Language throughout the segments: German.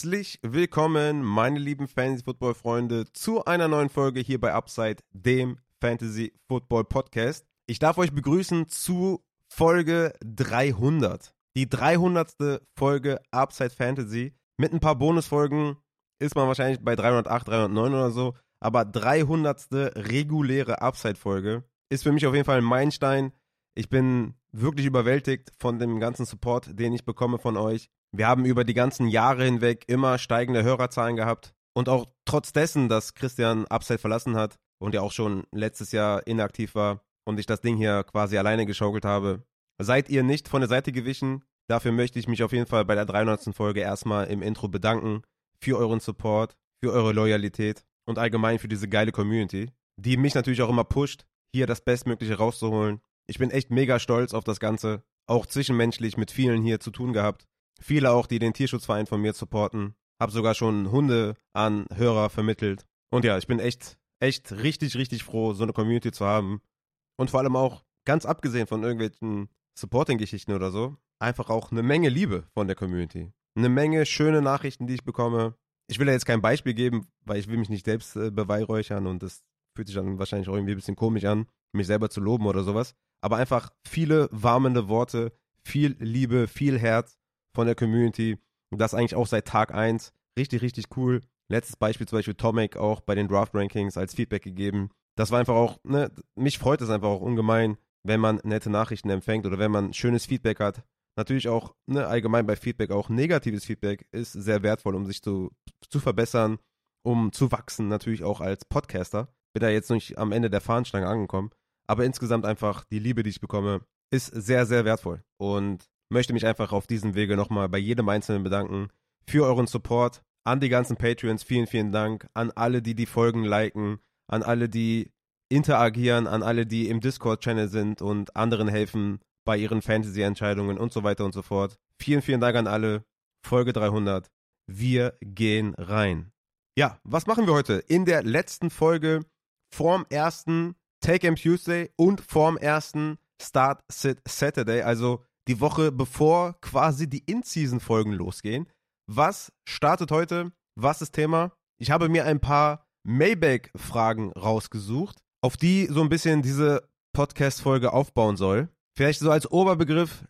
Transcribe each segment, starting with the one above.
Herzlich willkommen, meine lieben Fantasy-Football-Freunde, zu einer neuen Folge hier bei Upside, dem Fantasy-Football-Podcast. Ich darf euch begrüßen zu Folge 300. Die 300. Folge Upside Fantasy. Mit ein paar Bonusfolgen ist man wahrscheinlich bei 308, 309 oder so. Aber 300. reguläre Upside-Folge ist für mich auf jeden Fall ein Meilenstein. Ich bin wirklich überwältigt von dem ganzen Support, den ich bekomme von euch. Wir haben über die ganzen Jahre hinweg immer steigende Hörerzahlen gehabt. Und auch trotz dessen, dass Christian Upside verlassen hat und ja auch schon letztes Jahr inaktiv war und ich das Ding hier quasi alleine geschaukelt habe, seid ihr nicht von der Seite gewichen. Dafür möchte ich mich auf jeden Fall bei der 300. Folge erstmal im Intro bedanken für euren Support, für eure Loyalität und allgemein für diese geile Community, die mich natürlich auch immer pusht, hier das Bestmögliche rauszuholen. Ich bin echt mega stolz auf das Ganze, auch zwischenmenschlich mit vielen hier zu tun gehabt. Viele auch, die den Tierschutzverein von mir supporten. Hab sogar schon Hunde an Hörer vermittelt. Und ja, ich bin echt, echt richtig, richtig froh, so eine Community zu haben. Und vor allem auch, ganz abgesehen von irgendwelchen Supporting-Geschichten oder so, einfach auch eine Menge Liebe von der Community. Eine Menge schöne Nachrichten, die ich bekomme. Ich will ja jetzt kein Beispiel geben, weil ich will mich nicht selbst äh, beweihräuchern und das fühlt sich dann wahrscheinlich auch irgendwie ein bisschen komisch an, mich selber zu loben oder sowas. Aber einfach viele warmende Worte, viel Liebe, viel Herz von der Community. Und das eigentlich auch seit Tag 1. Richtig, richtig cool. Letztes Beispiel zum Beispiel Tomek auch bei den Draft Rankings als Feedback gegeben. Das war einfach auch, ne, mich freut es einfach auch ungemein, wenn man nette Nachrichten empfängt oder wenn man schönes Feedback hat. Natürlich auch, ne, allgemein bei Feedback auch negatives Feedback ist sehr wertvoll, um sich zu, zu verbessern, um zu wachsen, natürlich auch als Podcaster. Bin da jetzt nicht am Ende der Fahnenstange angekommen, aber insgesamt einfach die Liebe, die ich bekomme, ist sehr, sehr wertvoll. Und möchte mich einfach auf diesem Wege nochmal bei jedem Einzelnen bedanken für euren Support. An die ganzen Patreons, vielen, vielen Dank. An alle, die die Folgen liken. An alle, die interagieren. An alle, die im Discord-Channel sind und anderen helfen bei ihren Fantasy-Entscheidungen und so weiter und so fort. Vielen, vielen Dank an alle. Folge 300. Wir gehen rein. Ja, was machen wir heute? In der letzten Folge vorm ersten Take M Tuesday und vorm ersten Start Sit Saturday, also die Woche bevor quasi die In-Season-Folgen losgehen. Was startet heute? Was ist Thema? Ich habe mir ein paar Maybach-Fragen rausgesucht, auf die so ein bisschen diese Podcast-Folge aufbauen soll. Vielleicht so als Oberbegriff,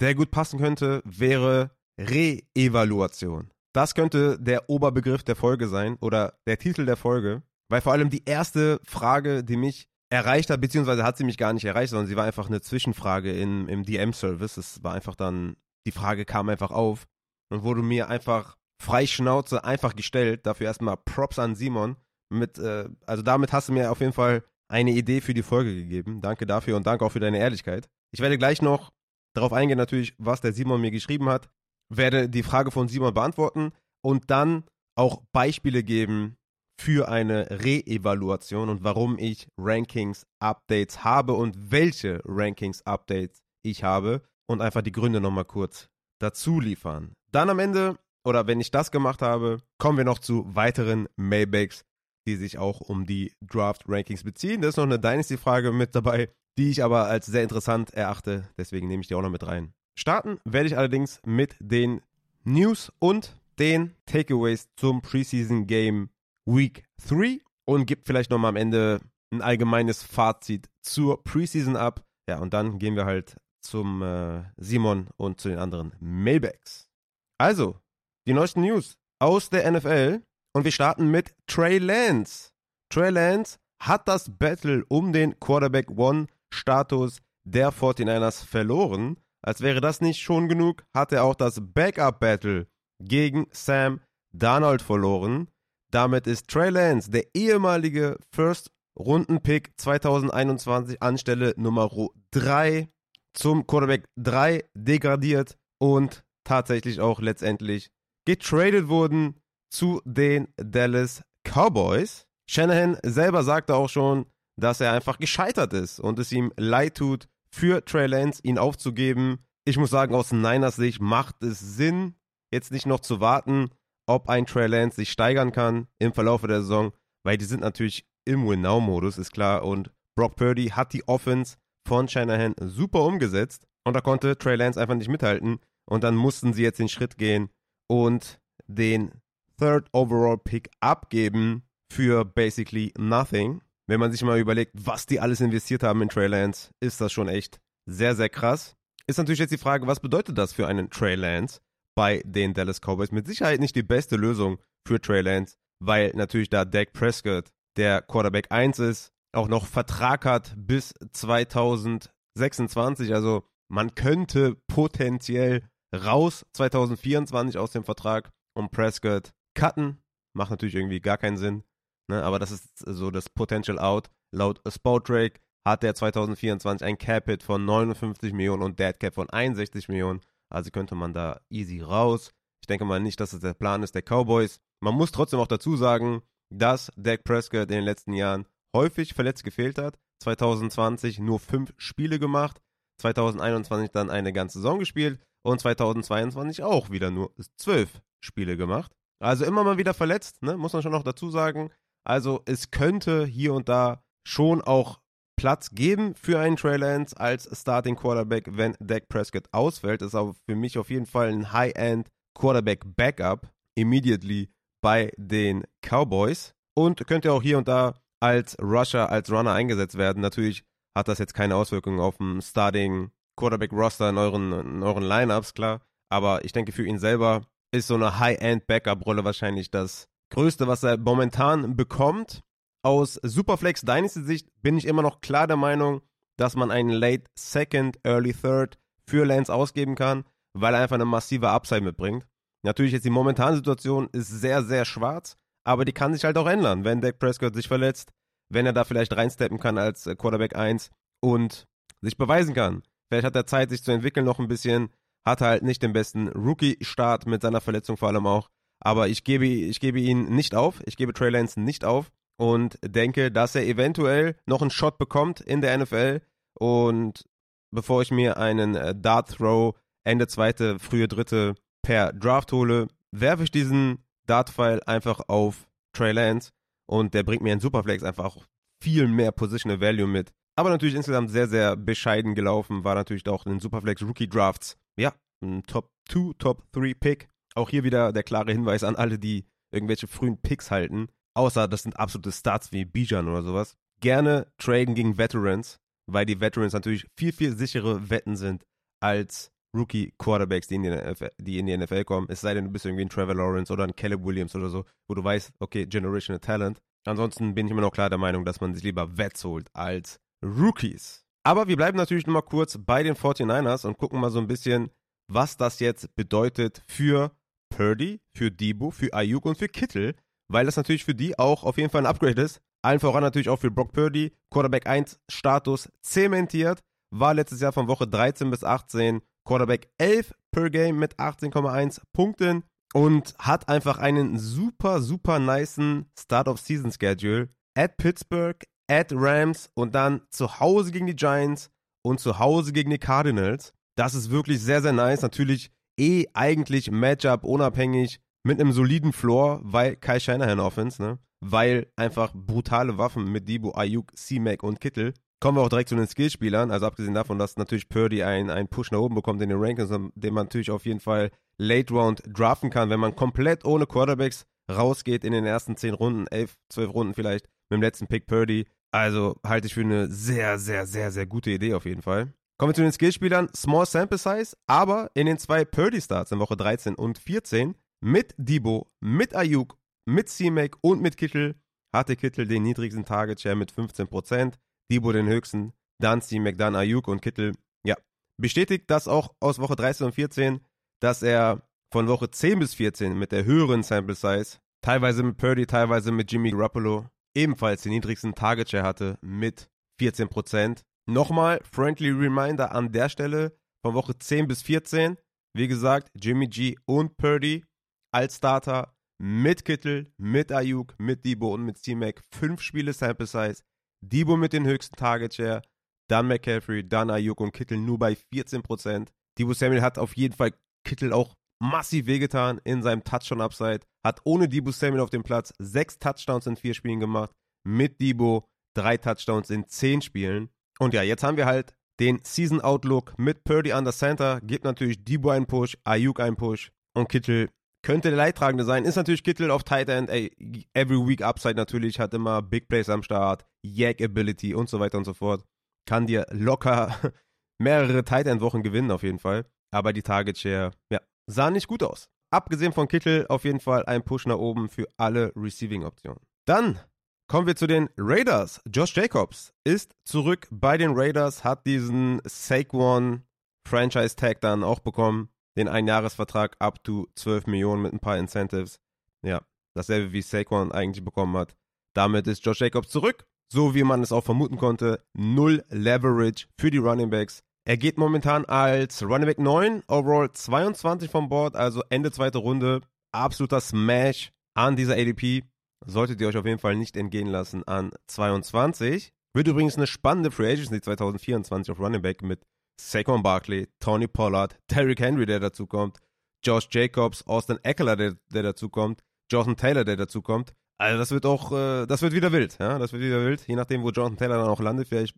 der gut passen könnte, wäre Re-Evaluation. Das könnte der Oberbegriff der Folge sein oder der Titel der Folge, weil vor allem die erste Frage, die mich erreicht hat, beziehungsweise hat sie mich gar nicht erreicht, sondern sie war einfach eine Zwischenfrage in, im DM-Service. Es war einfach dann, die Frage kam einfach auf und wurde mir einfach frei Schnauze einfach gestellt. Dafür erstmal Props an Simon. Mit, äh, also damit hast du mir auf jeden Fall eine Idee für die Folge gegeben. Danke dafür und danke auch für deine Ehrlichkeit. Ich werde gleich noch darauf eingehen, natürlich, was der Simon mir geschrieben hat. Werde die Frage von Simon beantworten und dann auch Beispiele geben, für eine Re-Evaluation und warum ich Rankings-Updates habe und welche Rankings-Updates ich habe und einfach die Gründe nochmal kurz dazu liefern. Dann am Ende, oder wenn ich das gemacht habe, kommen wir noch zu weiteren Maybachs, die sich auch um die Draft-Rankings beziehen. Da ist noch eine Dynasty-Frage mit dabei, die ich aber als sehr interessant erachte. Deswegen nehme ich die auch noch mit rein. Starten werde ich allerdings mit den News und den Takeaways zum Preseason Game Week 3 und gibt vielleicht nochmal am Ende ein allgemeines Fazit zur Preseason ab. Ja, und dann gehen wir halt zum äh, Simon und zu den anderen Mailbacks. Also, die neuesten News aus der NFL und wir starten mit Trey Lance. Trey Lance hat das Battle um den Quarterback One Status der 49ers verloren. Als wäre das nicht schon genug, hat er auch das Backup Battle gegen Sam Darnold verloren. Damit ist Trey Lance, der ehemalige First-Runden-Pick 2021 Anstelle Nummer 3 zum Quarterback 3 degradiert und tatsächlich auch letztendlich getradet wurden zu den Dallas Cowboys. Shanahan selber sagte auch schon, dass er einfach gescheitert ist und es ihm leid tut, für Trey Lance ihn aufzugeben. Ich muss sagen, aus Niners Sicht macht es Sinn, jetzt nicht noch zu warten, ob ein Trey Lance sich steigern kann im Verlauf der Saison, weil die sind natürlich im Win-Now-Modus, ist klar. Und Brock Purdy hat die Offense von Shanahan super umgesetzt und da konnte Trey Lance einfach nicht mithalten. Und dann mussten sie jetzt den Schritt gehen und den Third Overall Pick abgeben für basically nothing. Wenn man sich mal überlegt, was die alles investiert haben in Trey Lance, ist das schon echt sehr, sehr krass. Ist natürlich jetzt die Frage, was bedeutet das für einen Trey Lance bei den Dallas Cowboys? Mit Sicherheit nicht die beste Lösung für Trey Lance, weil natürlich da Dak Prescott der Quarterback 1 ist, auch noch Vertrag hat bis 2026. Also man könnte potenziell raus 2024 aus dem Vertrag und Prescott cutten. Macht natürlich irgendwie gar keinen Sinn. Ne? Aber das ist so das Potential Out. Laut Spotrake hat der 2024 ein Cap-Hit von 59 Millionen und Dead Cap von 61 Millionen. Also könnte man da easy raus. Ich denke mal nicht, dass es das der Plan ist der Cowboys. Man muss trotzdem auch dazu sagen, dass Dak Prescott in den letzten Jahren häufig verletzt gefehlt hat. 2020 nur fünf Spiele gemacht, 2021 dann eine ganze Saison gespielt und 2022 auch wieder nur zwölf Spiele gemacht. Also immer mal wieder verletzt, ne? muss man schon noch dazu sagen. Also es könnte hier und da schon auch Platz geben für einen Trey Lance als Starting Quarterback, wenn Dak Prescott ausfällt. Das ist aber für mich auf jeden Fall ein High-End Quarterback Backup immediately bei den Cowboys und könnte auch hier und da als Rusher, als Runner eingesetzt werden. Natürlich hat das jetzt keine Auswirkungen auf den Starting Quarterback Roster in euren, in euren Lineups, klar. Aber ich denke, für ihn selber ist so eine High-End Backup-Rolle wahrscheinlich das Größte, was er momentan bekommt. Aus Superflex Dynasty Sicht bin ich immer noch klar der Meinung, dass man einen Late Second, Early Third für Lance ausgeben kann, weil er einfach eine massive Upside mitbringt. Natürlich jetzt die momentane Situation ist sehr, sehr schwarz, aber die kann sich halt auch ändern, wenn Dak Prescott sich verletzt, wenn er da vielleicht reinsteppen kann als äh, Quarterback 1 und sich beweisen kann. Vielleicht hat er Zeit, sich zu entwickeln noch ein bisschen, hat halt nicht den besten Rookie-Start mit seiner Verletzung vor allem auch. Aber ich gebe, ich gebe ihn nicht auf. Ich gebe Trey Lance nicht auf und denke, dass er eventuell noch einen Shot bekommt in der NFL. Und bevor ich mir einen äh, Dart Throw Ende zweite, frühe dritte per Draft hole, werfe ich diesen Dart-File einfach auf Trey Lance und der bringt mir in Superflex einfach viel mehr Positional Value mit. Aber natürlich insgesamt sehr, sehr bescheiden gelaufen, war natürlich auch in Superflex Rookie Drafts, ja, ein Top 2, Top 3 Pick. Auch hier wieder der klare Hinweis an alle, die irgendwelche frühen Picks halten. Außer das sind absolute Starts wie Bijan oder sowas. Gerne traden gegen Veterans, weil die Veterans natürlich viel, viel sichere Wetten sind als Rookie-Quarterbacks, die, die, in die NFL kommen. Es sei denn, du bist irgendwie ein Trevor Lawrence oder ein Caleb Williams oder so, wo du weißt, okay, Generational Talent. Ansonsten bin ich immer noch klar der Meinung, dass man sich lieber Vets holt als Rookies. Aber wir bleiben natürlich nochmal kurz bei den 49ers und gucken mal so ein bisschen, was das jetzt bedeutet für Purdy, für Debo, für Ayuk und für Kittel, weil das natürlich für die auch auf jeden Fall ein Upgrade ist. Allen voran natürlich auch für Brock Purdy, Quarterback 1 Status zementiert, war letztes Jahr von Woche 13 bis 18 Quarterback 11 per Game mit 18,1 Punkten und hat einfach einen super, super niceen Start-of-Season-Schedule. At Pittsburgh, at Rams und dann zu Hause gegen die Giants und zu Hause gegen die Cardinals. Das ist wirklich sehr, sehr nice. Natürlich eh eigentlich Matchup unabhängig mit einem soliden Floor, weil Kai Shanahan Offense, ne? Weil einfach brutale Waffen mit Debo, Ayuk, C-Mac und Kittel. Kommen wir auch direkt zu den Skillspielern. Also abgesehen davon, dass natürlich Purdy einen Push nach oben bekommt in den Rankings, den man natürlich auf jeden Fall Late Round draften kann, wenn man komplett ohne Quarterbacks rausgeht in den ersten 10 Runden, 11, 12 Runden vielleicht, mit dem letzten Pick Purdy. Also halte ich für eine sehr, sehr, sehr, sehr gute Idee auf jeden Fall. Kommen wir zu den Skillspielern. Small Sample Size, aber in den zwei Purdy-Starts in Woche 13 und 14 mit Debo, mit Ayuk, mit C-Mac und mit Kittel hatte Kittel den niedrigsten Target Share mit 15%, Debo den höchsten, dann C-Mac, dann Ayuk und Kittel, ja, bestätigt das auch aus Woche 13 und 14, dass er von Woche 10 bis 14 mit der höheren Sample Size, teilweise mit Purdy, teilweise mit Jimmy Garoppolo, ebenfalls den niedrigsten Target Share hatte mit 14%. Nochmal, friendly reminder an der Stelle, von Woche 10 bis 14, wie gesagt, Jimmy G und Purdy als Starter mit Kittel, mit Ayuk, mit Debo und mit C-Mac. Fünf Spiele Sample Size. Debo mit den höchsten Target Share, dann McCaffrey, dann Ayuk und Kittel nur bei 14%. Debo Samuel hat auf jeden Fall Kittel auch massiv wehgetan in seinem Touchdown-Upside. Hat ohne Debo Samuel auf dem Platz sechs Touchdowns in vier Spielen gemacht. Mit Debo drei Touchdowns in zehn Spielen. Und ja, jetzt haben wir halt den Season Outlook mit Purdy under Center. Gibt natürlich Debo einen Push, Ayuk einen Push und Kittel könnte der Leidtragende sein. Ist natürlich Kittel auf Tight End, ey, every week Upside natürlich, hat immer Big Plays am Start, Yak Ability und so weiter und so fort. Kann dir locker mehrere Tight End Wochen gewinnen auf jeden Fall. Aber die Target Share, ja, sah nicht gut aus. Abgesehen von Kittel auf jeden Fall ein Push nach oben für alle Receiving Optionen. Dann kommen wir zu den Raiders. Josh Jacobs ist zurück bei den Raiders, hat diesen Saquon Franchise Tag dann auch bekommen den Einjahresvertrag up to 12 Millionen mit ein paar Incentives. Ja, dasselbe wie Saquon eigentlich bekommen hat. Damit ist Josh Jacobs zurück, so wie man es auch vermuten konnte. Null Leverage für die Running Backs. Er geht momentan als Running Back 9, overall 22 vom Board, also Ende zweite Runde. Absoluter Smash an dieser ADP. Solltet ihr euch auf jeden Fall nicht entgehen lassen an 22. Wird übrigens eine spannende Free Agency 2024 auf Running Back mit Saquon Barkley, Tony Pollard, Derrick Henry, der dazu kommt, Josh Jacobs, Austin Eckler, der, der dazu kommt, Jonathan Taylor, der dazu kommt. Also das wird auch, äh, das wird wieder wild, ja, das wird wieder wild, je nachdem, wo Jonathan Taylor dann auch landet. Vielleicht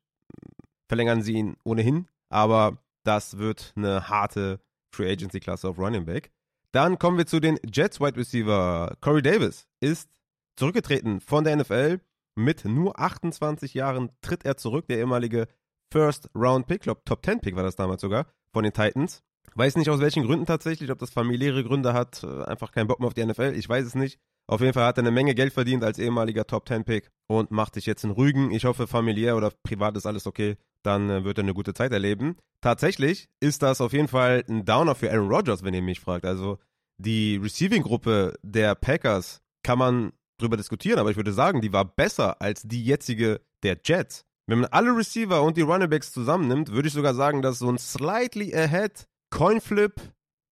verlängern sie ihn ohnehin, aber das wird eine harte Free Agency Klasse auf Running Back. Dann kommen wir zu den Jets Wide Receiver. Corey Davis ist zurückgetreten von der NFL. Mit nur 28 Jahren tritt er zurück, der ehemalige First Round Pick, glaube Top 10 Pick war das damals sogar, von den Titans. Weiß nicht aus welchen Gründen tatsächlich, ob das familiäre Gründe hat, äh, einfach keinen Bock mehr auf die NFL, ich weiß es nicht. Auf jeden Fall hat er eine Menge Geld verdient als ehemaliger Top 10 Pick und macht sich jetzt in Rügen. Ich hoffe, familiär oder privat ist alles okay. Dann äh, wird er eine gute Zeit erleben. Tatsächlich ist das auf jeden Fall ein Downer für Aaron Rodgers, wenn ihr mich fragt. Also die Receiving-Gruppe der Packers kann man drüber diskutieren, aber ich würde sagen, die war besser als die jetzige der Jets. Wenn man alle Receiver und die Runningbacks zusammennimmt, würde ich sogar sagen, dass so ein slightly ahead Coinflip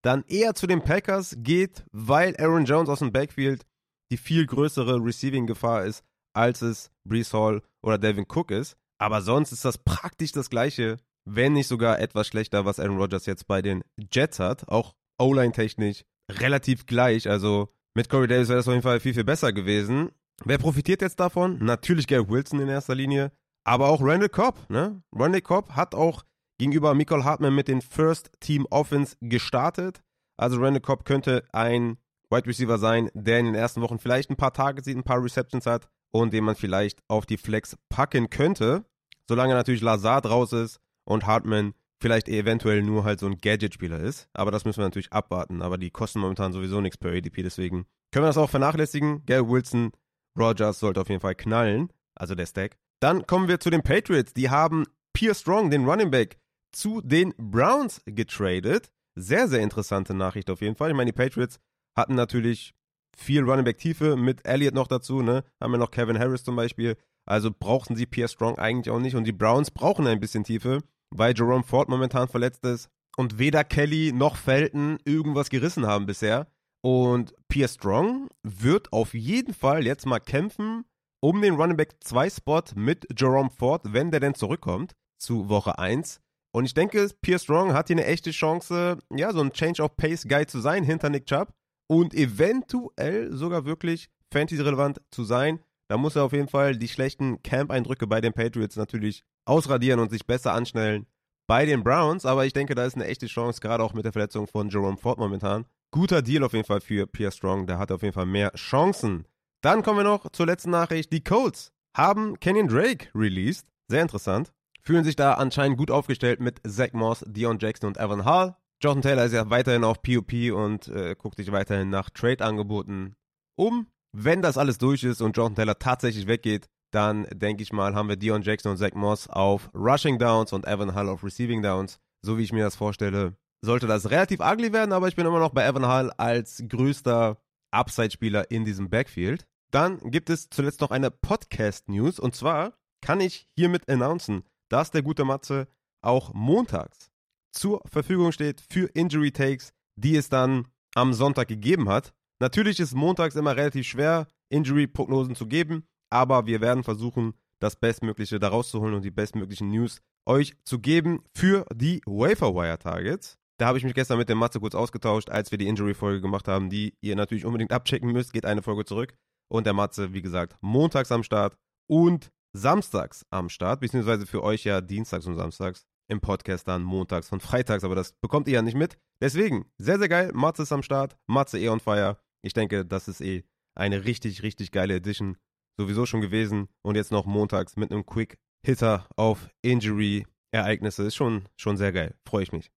dann eher zu den Packers geht, weil Aaron Jones aus dem Backfield die viel größere Receiving-Gefahr ist, als es Brees Hall oder Devin Cook ist. Aber sonst ist das praktisch das gleiche, wenn nicht sogar etwas schlechter, was Aaron Rodgers jetzt bei den Jets hat. Auch O-Line-technisch relativ gleich. Also mit Corey Davis wäre das auf jeden Fall viel, viel besser gewesen. Wer profitiert jetzt davon? Natürlich Garrett Wilson in erster Linie. Aber auch Randall Cobb, ne? Randall Cobb hat auch gegenüber Michael Hartman mit den First Team Offense gestartet. Also Randall Cobb könnte ein Wide Receiver sein, der in den ersten Wochen vielleicht ein paar Tage sieht, ein paar Receptions hat und den man vielleicht auf die Flex packen könnte. Solange natürlich Lazard raus ist und Hartman vielleicht eventuell nur halt so ein Gadget-Spieler ist. Aber das müssen wir natürlich abwarten. Aber die kosten momentan sowieso nichts per ADP, deswegen können wir das auch vernachlässigen. Gary Wilson, Rogers sollte auf jeden Fall knallen. Also der Stack. Dann kommen wir zu den Patriots. Die haben Pierre Strong, den Running Back, zu den Browns getradet. Sehr, sehr interessante Nachricht auf jeden Fall. Ich meine, die Patriots hatten natürlich viel Running Back Tiefe mit Elliott noch dazu, ne? Haben wir noch Kevin Harris zum Beispiel. Also brauchten sie Pierre Strong eigentlich auch nicht. Und die Browns brauchen ein bisschen Tiefe, weil Jerome Ford momentan verletzt ist und weder Kelly noch Felton irgendwas gerissen haben bisher. Und Pierre Strong wird auf jeden Fall jetzt mal kämpfen um den Running Back 2 Spot mit Jerome Ford, wenn der denn zurückkommt zu Woche 1. Und ich denke, Pierre Strong hat hier eine echte Chance, ja, so ein Change of Pace Guy zu sein hinter Nick Chubb und eventuell sogar wirklich Fantasy-relevant zu sein. Da muss er auf jeden Fall die schlechten Camp-Eindrücke bei den Patriots natürlich ausradieren und sich besser anschnellen bei den Browns. Aber ich denke, da ist eine echte Chance, gerade auch mit der Verletzung von Jerome Ford momentan. Guter Deal auf jeden Fall für Pierre Strong. Der hat auf jeden Fall mehr Chancen. Dann kommen wir noch zur letzten Nachricht. Die Colts haben Kenyon Drake released. Sehr interessant. Fühlen sich da anscheinend gut aufgestellt mit Zach Moss, Dion Jackson und Evan Hall. Jonathan Taylor ist ja weiterhin auf POP und äh, guckt sich weiterhin nach Trade-Angeboten um. Wenn das alles durch ist und Jonathan Taylor tatsächlich weggeht, dann denke ich mal, haben wir Dion Jackson und Zach Moss auf Rushing Downs und Evan Hall auf Receiving Downs. So wie ich mir das vorstelle, sollte das relativ ugly werden, aber ich bin immer noch bei Evan Hall als größter Upside-Spieler in diesem Backfield. Dann gibt es zuletzt noch eine Podcast-News und zwar kann ich hiermit announcen, dass der gute Matze auch montags zur Verfügung steht für Injury Takes, die es dann am Sonntag gegeben hat. Natürlich ist montags immer relativ schwer, Injury-Prognosen zu geben, aber wir werden versuchen, das Bestmögliche daraus zu holen und die bestmöglichen News euch zu geben für die Waferwire-Targets. Da habe ich mich gestern mit dem Matze kurz ausgetauscht, als wir die Injury-Folge gemacht haben, die ihr natürlich unbedingt abchecken müsst. Geht eine Folge zurück. Und der Matze, wie gesagt, montags am Start und samstags am Start, beziehungsweise für euch ja dienstags und samstags. im Podcast dann montags und freitags, aber das bekommt ihr ja nicht mit. Deswegen, sehr, sehr geil. Matze ist am Start. Matze eh on fire. Ich denke, das ist eh eine richtig, richtig geile Edition. Sowieso schon gewesen. Und jetzt noch montags mit einem Quick Hitter auf Injury-Ereignisse. Ist schon, schon sehr geil. Freue ich mich.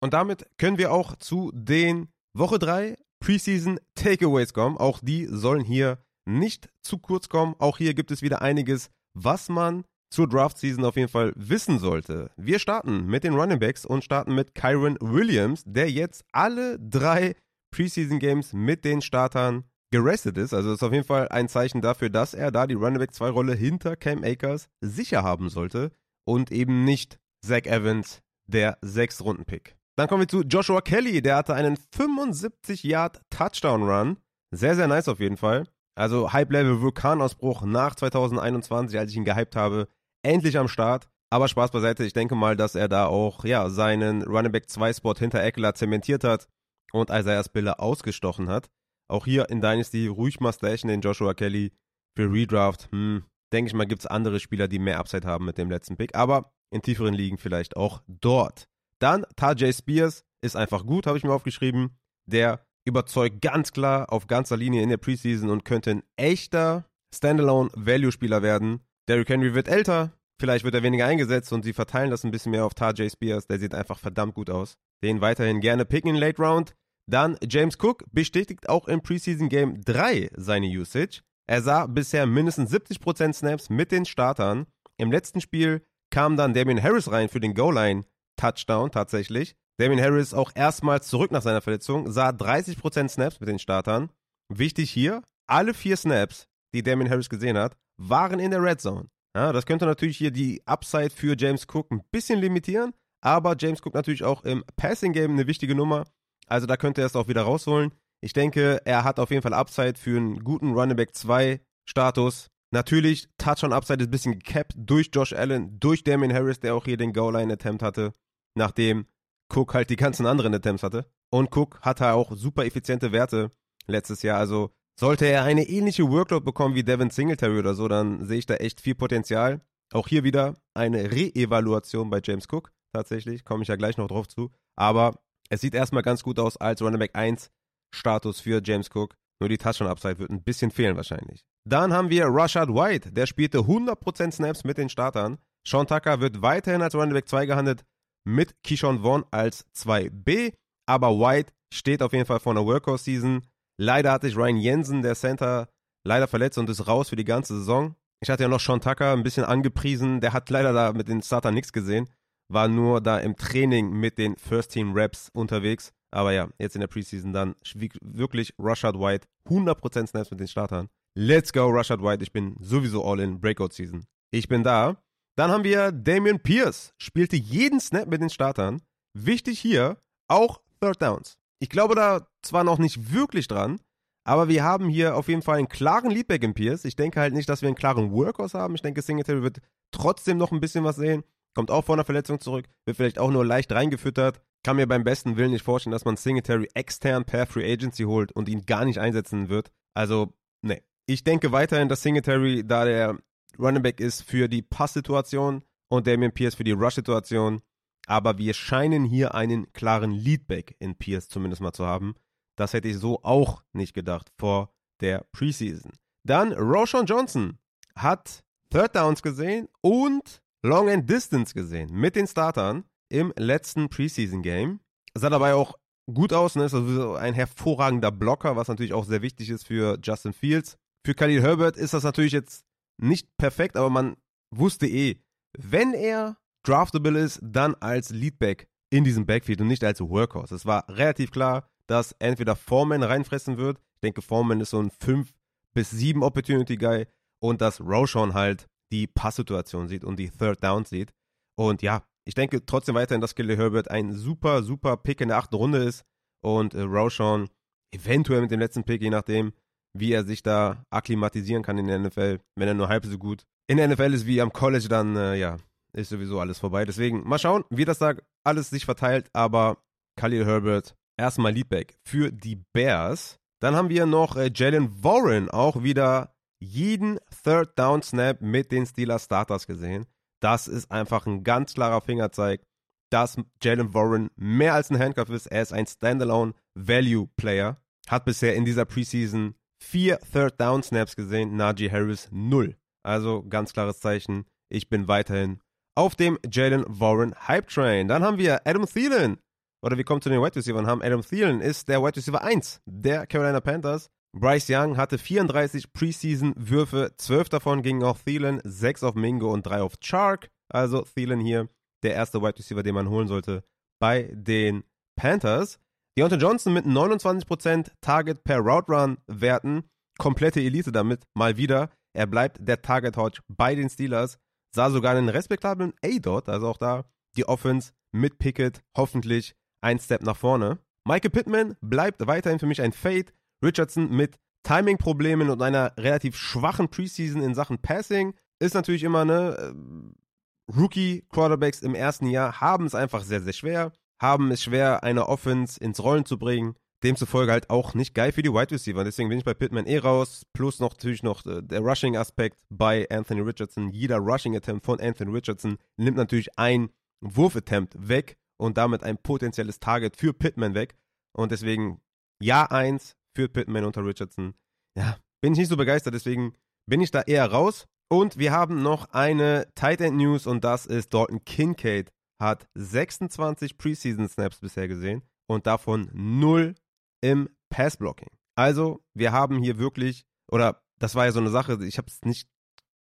Und damit können wir auch zu den Woche 3 Preseason Takeaways kommen. Auch die sollen hier nicht zu kurz kommen. Auch hier gibt es wieder einiges, was man zur Draft Season auf jeden Fall wissen sollte. Wir starten mit den Running Backs und starten mit Kyron Williams, der jetzt alle drei Preseason Games mit den Startern gerestet ist. Also das ist auf jeden Fall ein Zeichen dafür, dass er da die Running Back 2 Rolle hinter Cam Akers sicher haben sollte und eben nicht Zach Evans, der 6 Runden Pick. Dann kommen wir zu Joshua Kelly, der hatte einen 75 Yard Touchdown Run. Sehr sehr nice auf jeden Fall. Also Hype-Level Vulkanausbruch nach 2021, als ich ihn gehypt habe, endlich am Start. Aber Spaß beiseite, ich denke mal, dass er da auch ja, seinen Running Back 2 Spot hinter Eckler zementiert hat und Isaiah Spiller ausgestochen hat. Auch hier in Dynasty ruhig mal stashen den Joshua Kelly für Redraft. Hm, denke ich mal, gibt es andere Spieler, die mehr Upside haben mit dem letzten Pick. Aber in tieferen Ligen vielleicht auch dort. Dann Tajay Spears ist einfach gut, habe ich mir aufgeschrieben. Der überzeugt ganz klar auf ganzer Linie in der Preseason und könnte ein echter Standalone-Value-Spieler werden. Derrick Henry wird älter, vielleicht wird er weniger eingesetzt und sie verteilen das ein bisschen mehr auf Tajay Spears. Der sieht einfach verdammt gut aus. Den weiterhin gerne picken in Late Round. Dann James Cook bestätigt auch im Preseason Game 3 seine Usage. Er sah bisher mindestens 70% Snaps mit den Startern. Im letzten Spiel kam dann Damien Harris rein für den Goal-Line Touchdown tatsächlich. Damien Harris auch erstmals zurück nach seiner Verletzung, sah 30% Snaps mit den Startern. Wichtig hier, alle vier Snaps, die Damien Harris gesehen hat, waren in der Red Zone. Ja, das könnte natürlich hier die Upside für James Cook ein bisschen limitieren, aber James Cook natürlich auch im Passing Game eine wichtige Nummer. Also da könnte er es auch wieder rausholen. Ich denke, er hat auf jeden Fall Upside für einen guten Running Back 2 Status. Natürlich, Touchdown Upside ist ein bisschen gecapped durch Josh Allen, durch Damien Harris, der auch hier den Goal Line Attempt hatte, nachdem Cook halt die ganzen anderen Attempts hatte. Und Cook hatte auch super effiziente Werte letztes Jahr. Also sollte er eine ähnliche Workload bekommen wie Devin Singletary oder so, dann sehe ich da echt viel Potenzial. Auch hier wieder eine Re-Evaluation bei James Cook tatsächlich, komme ich ja gleich noch drauf zu. Aber es sieht erstmal ganz gut aus als Running Back 1 Status für James Cook. Nur die Touchdown-Upside wird ein bisschen fehlen wahrscheinlich. Dann haben wir Rashad White, der spielte 100% Snaps mit den Startern. Sean Tucker wird weiterhin als Running Back 2 gehandelt, mit Keyshawn Vaughn als 2B. Aber White steht auf jeden Fall vor einer Workhorse-Season. Leider hatte ich Ryan Jensen, der Center, leider verletzt und ist raus für die ganze Saison. Ich hatte ja noch Sean Tucker ein bisschen angepriesen. Der hat leider da mit den Startern nichts gesehen. War nur da im Training mit den First-Team-Raps unterwegs. Aber ja, jetzt in der Preseason dann wirklich Rashad White. 100% Snaps mit den Startern. Let's go, Rashad White. Ich bin sowieso all in Breakout-Season. Ich bin da. Dann haben wir Damian Pierce, spielte jeden Snap mit den Startern. Wichtig hier, auch Third Downs. Ich glaube da zwar noch nicht wirklich dran, aber wir haben hier auf jeden Fall einen klaren Leadback in Pierce. Ich denke halt nicht, dass wir einen klaren Workhorse haben. Ich denke, Singletary wird trotzdem noch ein bisschen was sehen. Kommt auch vor einer Verletzung zurück, wird vielleicht auch nur leicht reingefüttert. Kann mir beim besten Willen nicht vorstellen, dass man Singletary extern per Free Agency holt und ihn gar nicht einsetzen wird. Also, nee. Ich denke weiterhin, dass Singletary, da der Running Back ist für die Passsituation und Damian Pierce für die Rush-Situation. Aber wir scheinen hier einen klaren Leadback in Pierce zumindest mal zu haben. Das hätte ich so auch nicht gedacht vor der Preseason. Dann Roshan Johnson hat Third Downs gesehen und Long and Distance gesehen mit den Startern im letzten Preseason Game. Sah dabei auch gut aus, ne? Ist also ein hervorragender Blocker, was natürlich auch sehr wichtig ist für Justin Fields. Für Khalil Herbert ist das natürlich jetzt nicht perfekt, aber man wusste eh, wenn er draftable ist, dann als Leadback in diesem Backfield und nicht als Workhorse. Es war relativ klar, dass entweder Foreman reinfressen wird. Ich denke, Foreman ist so ein 5 bis 7 Opportunity Guy und dass Roshan halt die Passsituation sieht und die Third Down sieht. Und ja, ich denke trotzdem weiterhin, dass Kelly Herbert ein super, super Pick in der achten Runde ist und äh, Roshan eventuell mit dem letzten Pick, je nachdem, wie er sich da akklimatisieren kann in der NFL, wenn er nur halb so gut in der NFL ist wie am College, dann äh, ja, ist sowieso alles vorbei. Deswegen mal schauen, wie das da alles sich verteilt, aber Khalil Herbert erstmal Leadback für die Bears. Dann haben wir noch äh, Jalen Warren, auch wieder jeden Third Down Snap mit den Steelers Starters gesehen. das ist einfach ein ganz klarer Fingerzeig, dass Jalen Warren mehr als ein Handcuff ist. Er ist ein Standalone Value Player. Hat bisher in dieser Preseason vier Third Down Snaps gesehen, Najee Harris null. Also ganz klares Zeichen. Ich bin weiterhin auf dem Jalen Warren Hype Train. Dann haben wir Adam Thielen. Oder wir kommen zu den Wide Receivers und haben Adam Thielen ist der Wide Receiver 1 der Carolina Panthers. Bryce Young hatte 34 Preseason-Würfe, 12 davon gingen auf Thielen, 6 auf Mingo und 3 auf Chark. Also Thielen hier der erste Wide Receiver, den man holen sollte bei den Panthers. Deontay Johnson mit 29% Target per Route Run Werten, komplette Elite damit, mal wieder. Er bleibt der Target Hodge bei den Steelers, sah sogar einen respektablen A-Dot, also auch da die Offense mit Pickett hoffentlich ein Step nach vorne. Michael Pittman bleibt weiterhin für mich ein Fade, Richardson mit Timing-Problemen und einer relativ schwachen Preseason in Sachen Passing ist natürlich immer eine äh, Rookie-Quarterbacks im ersten Jahr haben es einfach sehr, sehr schwer, haben es schwer, eine Offense ins Rollen zu bringen. Demzufolge halt auch nicht geil für die Wide Receiver. Deswegen bin ich bei Pittman eh raus. Plus noch natürlich noch äh, der Rushing-Aspekt bei Anthony Richardson. Jeder Rushing-Attempt von Anthony Richardson nimmt natürlich ein Wurf-Attempt weg und damit ein potenzielles Target für Pittman weg. Und deswegen Jahr 1 für Pittman unter Richardson. Ja, bin ich nicht so begeistert, deswegen bin ich da eher raus. Und wir haben noch eine Tight End News und das ist Dalton Kincaid hat 26 Preseason Snaps bisher gesehen und davon 0 im Pass Blocking. Also, wir haben hier wirklich oder das war ja so eine Sache, ich habe es nicht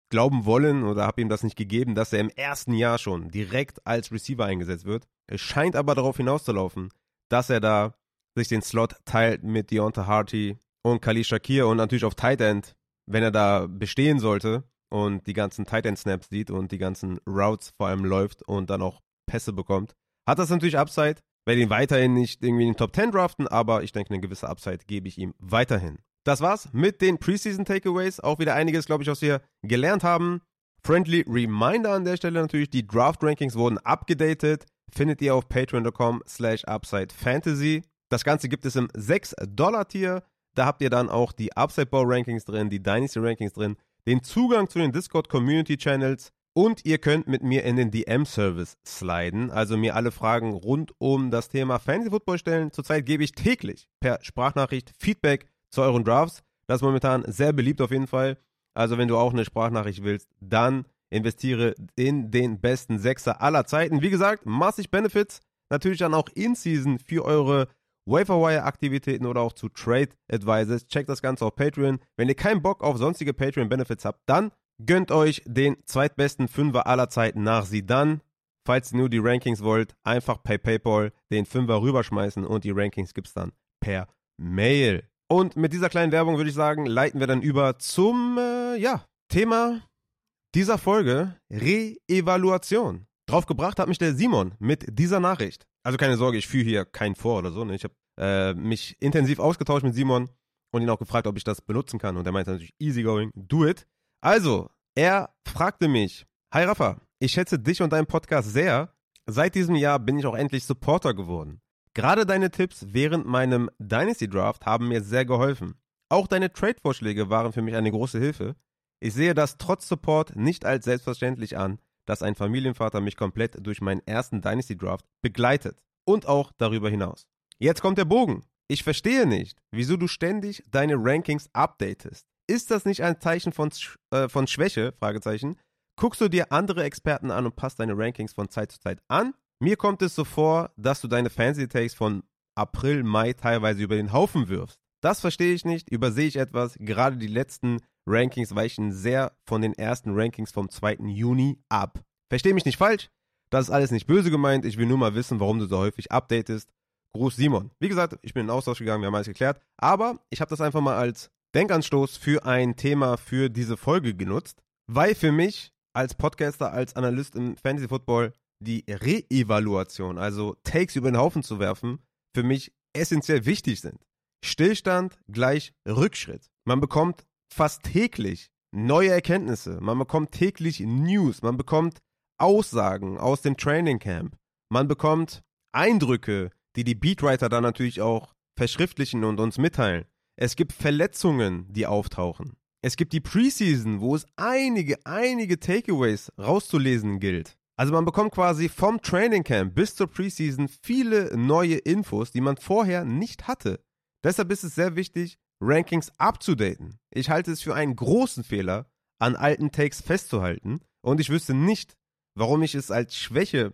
glauben wollen oder habe ihm das nicht gegeben, dass er im ersten Jahr schon direkt als Receiver eingesetzt wird. Es scheint aber darauf hinauszulaufen, dass er da sich den Slot teilt mit Deontay Harty und Khalil Shakir und natürlich auf Tight End, wenn er da bestehen sollte und die ganzen Tight End Snaps sieht und die ganzen Routes vor allem läuft und dann auch Pässe bekommt, hat das natürlich Upside. Werde ihn weiterhin nicht irgendwie in den Top 10 draften, aber ich denke, eine gewisse Upside gebe ich ihm weiterhin. Das war's mit den Preseason Takeaways. Auch wieder einiges, glaube ich, was wir gelernt haben. Friendly Reminder an der Stelle natürlich, die Draft Rankings wurden abgedatet. Findet ihr auf patreon.com slash upside fantasy. Das Ganze gibt es im 6-Dollar-Tier. Da habt ihr dann auch die Upside Ball Rankings drin, die Dynasty Rankings drin, den Zugang zu den Discord Community Channels und ihr könnt mit mir in den DM-Service sliden, also mir alle Fragen rund um das Thema Fantasy Football stellen. Zurzeit gebe ich täglich per Sprachnachricht Feedback zu euren Drafts. Das ist momentan sehr beliebt auf jeden Fall. Also wenn du auch eine Sprachnachricht willst, dann investiere in den besten Sechser aller Zeiten. Wie gesagt, massig Benefits. Natürlich dann auch in Season für eure Waferwire-Aktivitäten oder auch zu Trade Advices. Checkt das Ganze auf Patreon. Wenn ihr keinen Bock auf sonstige Patreon-Benefits habt, dann gönnt euch den zweitbesten Fünfer aller Zeiten nach sie dann. Falls ihr nur die Rankings wollt, einfach per PayPal den Fünfer rüberschmeißen und die Rankings gibt's dann per Mail. Und mit dieser kleinen Werbung würde ich sagen, leiten wir dann über zum äh, ja, Thema dieser Folge Re-Evaluation. Drauf gebracht hat mich der Simon mit dieser Nachricht. Also keine Sorge, ich führe hier keinen vor oder so. Ne? Ich habe äh, mich intensiv ausgetauscht mit Simon und ihn auch gefragt, ob ich das benutzen kann. Und er meinte natürlich, easy going, do it. Also, er fragte mich, Hi Rafa, ich schätze dich und deinen Podcast sehr. Seit diesem Jahr bin ich auch endlich Supporter geworden. Gerade deine Tipps während meinem Dynasty Draft haben mir sehr geholfen. Auch deine Trade-Vorschläge waren für mich eine große Hilfe. Ich sehe das trotz Support nicht als selbstverständlich an, dass ein Familienvater mich komplett durch meinen ersten Dynasty Draft begleitet und auch darüber hinaus. Jetzt kommt der Bogen. Ich verstehe nicht, wieso du ständig deine Rankings updatest. Ist das nicht ein Zeichen von, äh, von Schwäche? Fragezeichen. Guckst du dir andere Experten an und passt deine Rankings von Zeit zu Zeit an? Mir kommt es so vor, dass du deine Fancy Takes von April, Mai teilweise über den Haufen wirfst. Das verstehe ich nicht, übersehe ich etwas. Gerade die letzten Rankings weichen sehr von den ersten Rankings vom 2. Juni ab. Verstehe mich nicht falsch, das ist alles nicht böse gemeint. Ich will nur mal wissen, warum du so häufig updatest. Gruß Simon. Wie gesagt, ich bin in den Austausch gegangen, wir haben alles geklärt. Aber ich habe das einfach mal als Denkanstoß für ein Thema für diese Folge genutzt, weil für mich als Podcaster, als Analyst im Fantasy Football die Re-Evaluation, also Takes über den Haufen zu werfen, für mich essentiell wichtig sind. Stillstand gleich Rückschritt. Man bekommt fast täglich neue Erkenntnisse, man bekommt täglich News, man bekommt Aussagen aus dem Training Camp, man bekommt Eindrücke, die die Beatwriter dann natürlich auch verschriftlichen und uns mitteilen. Es gibt Verletzungen, die auftauchen. Es gibt die Preseason, wo es einige, einige Takeaways rauszulesen gilt. Also man bekommt quasi vom Training Camp bis zur Preseason viele neue Infos, die man vorher nicht hatte. Deshalb ist es sehr wichtig, Rankings abzudaten. Ich halte es für einen großen Fehler, an alten Takes festzuhalten und ich wüsste nicht, warum ich es als Schwäche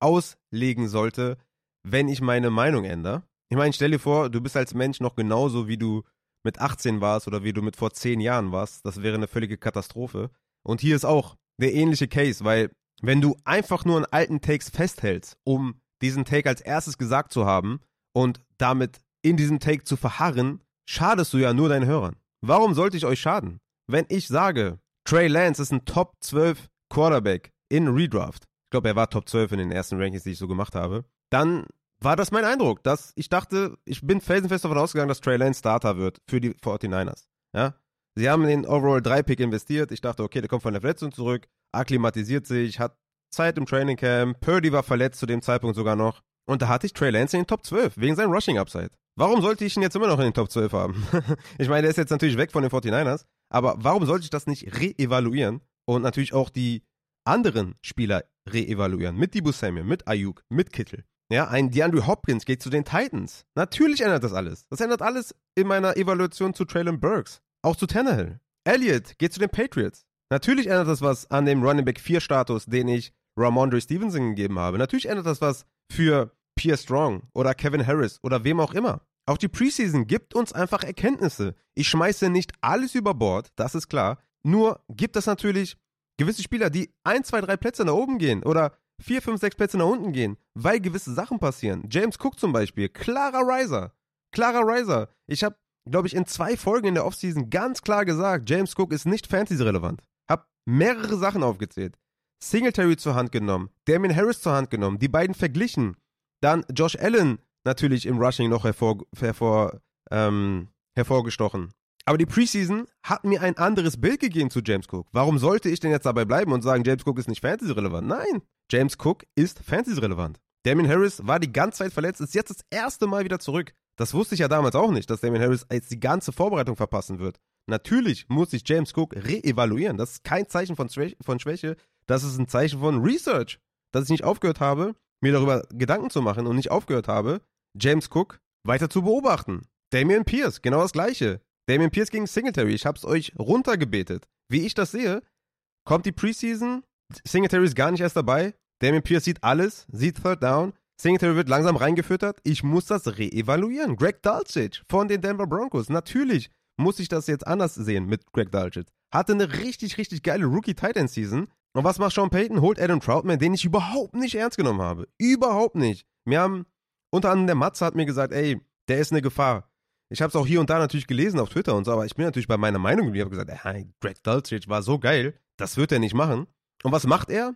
auslegen sollte, wenn ich meine Meinung ändere. Ich meine, stell dir vor, du bist als Mensch noch genauso, wie du mit 18 warst oder wie du mit vor 10 Jahren warst. Das wäre eine völlige Katastrophe. Und hier ist auch der ähnliche Case, weil wenn du einfach nur an alten Takes festhältst, um diesen Take als erstes gesagt zu haben und damit in diesem Take zu verharren, schadest du ja nur deinen Hörern. Warum sollte ich euch schaden? Wenn ich sage, Trey Lance ist ein Top 12 Quarterback in Redraft, ich glaube, er war Top 12 in den ersten Rankings, die ich so gemacht habe, dann war das mein Eindruck, dass ich dachte, ich bin felsenfest davon ausgegangen, dass Trey Lance Starter wird für die 49ers. Ja? Sie haben in den Overall 3 Pick investiert. Ich dachte, okay, der kommt von der Verletzung zurück, akklimatisiert sich, hat Zeit im Training Camp. Purdy war verletzt zu dem Zeitpunkt sogar noch. Und da hatte ich Trey Lance in den Top 12, wegen seinem Rushing Upside. Warum sollte ich ihn jetzt immer noch in den Top 12 haben? ich meine, der ist jetzt natürlich weg von den 49ers, aber warum sollte ich das nicht re-evaluieren und natürlich auch die anderen Spieler re-evaluieren? Mit Dibu Samuel, mit Ayuk, mit Kittel. Ja, ein DeAndre Hopkins geht zu den Titans. Natürlich ändert das alles. Das ändert alles in meiner Evaluation zu Traylon Burks. Auch zu Tannehill. Elliott geht zu den Patriots. Natürlich ändert das was an dem Running Back 4 Status, den ich Ramondre Stevenson gegeben habe. Natürlich ändert das was für Pierre Strong oder Kevin Harris oder wem auch immer. Auch die Preseason gibt uns einfach Erkenntnisse. Ich schmeiße nicht alles über Bord, das ist klar. Nur gibt es natürlich gewisse Spieler, die ein, zwei, drei Plätze nach oben gehen oder vier, fünf, sechs Plätze nach unten gehen, weil gewisse Sachen passieren. James Cook zum Beispiel, klarer Riser. Klarer Riser. Ich habe, glaube ich, in zwei Folgen in der Offseason ganz klar gesagt, James Cook ist nicht fantasy-relevant. Hab mehrere Sachen aufgezählt. Singletary zur Hand genommen, Damien Harris zur Hand genommen, die beiden verglichen. Dann Josh Allen natürlich im Rushing noch hervor, hervor, ähm, hervorgestochen. Aber die Preseason hat mir ein anderes Bild gegeben zu James Cook. Warum sollte ich denn jetzt dabei bleiben und sagen, James Cook ist nicht fantasy-relevant? Nein, James Cook ist fantasy-relevant. Damien Harris war die ganze Zeit verletzt, ist jetzt das erste Mal wieder zurück. Das wusste ich ja damals auch nicht, dass Damien Harris jetzt die ganze Vorbereitung verpassen wird. Natürlich muss sich James Cook re-evaluieren. Das ist kein Zeichen von, von Schwäche, das ist ein Zeichen von Research. Dass ich nicht aufgehört habe, mir darüber Gedanken zu machen und nicht aufgehört habe, James Cook weiter zu beobachten. Damian Pierce, genau das gleiche. Damian Pierce gegen Singletary, ich hab's euch runtergebetet. Wie ich das sehe, kommt die Preseason, Singletary ist gar nicht erst dabei, Damian Pierce sieht alles, sieht Third Down, Singletary wird langsam reingefüttert, ich muss das re-evaluieren. Greg Dulcich von den Denver Broncos, natürlich muss ich das jetzt anders sehen mit Greg Dulcich. Hatte eine richtig, richtig geile Rookie-Tight-End-Season. Und was macht Sean Payton? Holt Adam Troutman, den ich überhaupt nicht ernst genommen habe. Überhaupt nicht. Wir haben, unter anderem der Matze hat mir gesagt, ey, der ist eine Gefahr. Ich habe es auch hier und da natürlich gelesen auf Twitter und so, aber ich bin natürlich bei meiner Meinung. Ich habe gesagt, hey, Greg Dulcich war so geil, das wird er nicht machen. Und was macht er?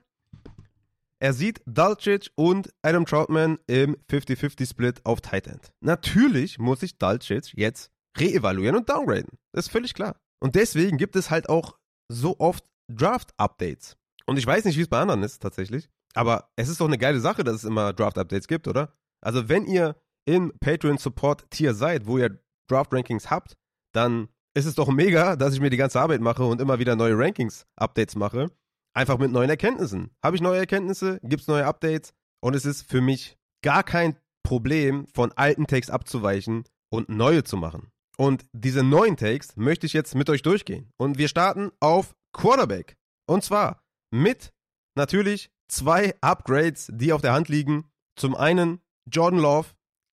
Er sieht Dulcich und Adam Troutman im 50-50-Split auf Tight End. Natürlich muss ich Dulcich jetzt reevaluieren und downgraden. Das ist völlig klar. Und deswegen gibt es halt auch so oft Draft-Updates. Und ich weiß nicht, wie es bei anderen ist tatsächlich, aber es ist doch eine geile Sache, dass es immer Draft-Updates gibt, oder? Also wenn ihr im Patreon Support Tier seid, wo ihr Draft Rankings habt, dann ist es doch mega, dass ich mir die ganze Arbeit mache und immer wieder neue Rankings Updates mache. Einfach mit neuen Erkenntnissen. Habe ich neue Erkenntnisse, gibt es neue Updates und es ist für mich gar kein Problem, von alten Takes abzuweichen und neue zu machen. Und diese neuen Takes möchte ich jetzt mit euch durchgehen. Und wir starten auf Quarterback. Und zwar mit natürlich zwei Upgrades, die auf der Hand liegen. Zum einen Jordan Love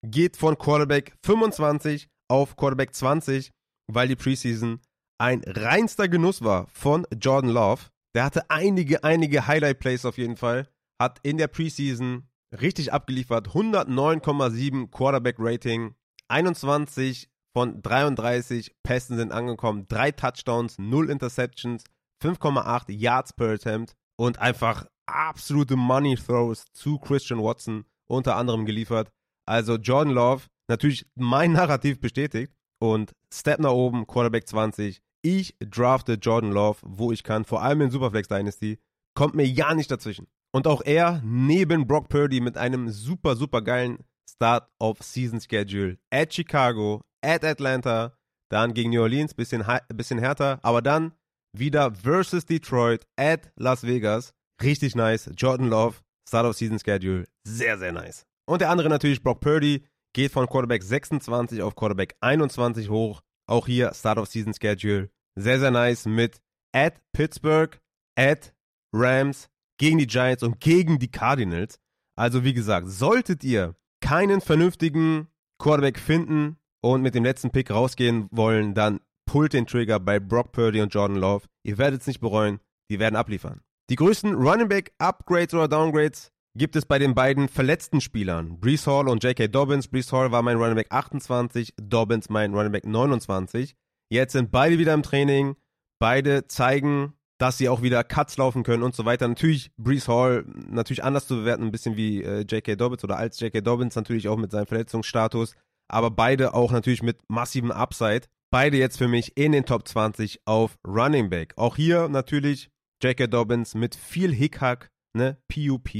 geht von Quarterback 25 auf Quarterback 20, weil die Preseason ein reinster Genuss war von Jordan Love. Der hatte einige, einige Highlight-Plays auf jeden Fall. Hat in der Preseason richtig abgeliefert. 109,7 Quarterback-Rating. 21 von 33 Pässen sind angekommen. Drei Touchdowns, 0 Interceptions, 5,8 Yards per Attempt und einfach absolute Money Throws zu Christian Watson unter anderem geliefert. Also Jordan Love, natürlich mein Narrativ bestätigt und Step nach oben, Quarterback 20. Ich drafte Jordan Love, wo ich kann, vor allem in Superflex Dynasty. Kommt mir ja nicht dazwischen. Und auch er neben Brock Purdy mit einem super, super geilen Start of Season Schedule at Chicago, at Atlanta, dann gegen New Orleans, bisschen, bisschen härter, aber dann wieder versus Detroit at Las Vegas. Richtig nice. Jordan Love, Start of Season Schedule, sehr, sehr nice. Und der andere natürlich Brock Purdy, geht von Quarterback 26 auf Quarterback 21 hoch. Auch hier Start of Season Schedule, sehr, sehr nice mit at Pittsburgh, at Rams, gegen die Giants und gegen die Cardinals. Also wie gesagt, solltet ihr keinen vernünftigen Quarterback finden und mit dem letzten Pick rausgehen wollen, dann pullt den Trigger bei Brock Purdy und Jordan Love. Ihr werdet es nicht bereuen, die werden abliefern. Die größten Running Back Upgrades oder Downgrades gibt es bei den beiden verletzten Spielern. Brees Hall und J.K. Dobbins. Brees Hall war mein Running Back 28, Dobbins mein Running Back 29. Jetzt sind beide wieder im Training. Beide zeigen, dass sie auch wieder Cuts laufen können und so weiter. Natürlich Brees Hall natürlich anders zu bewerten, ein bisschen wie äh, J.K. Dobbins oder als J.K. Dobbins natürlich auch mit seinem Verletzungsstatus, aber beide auch natürlich mit massivem Upside. Beide jetzt für mich in den Top 20 auf Running Back. Auch hier natürlich J.K. Dobbins mit viel Hickhack, ne, PUP,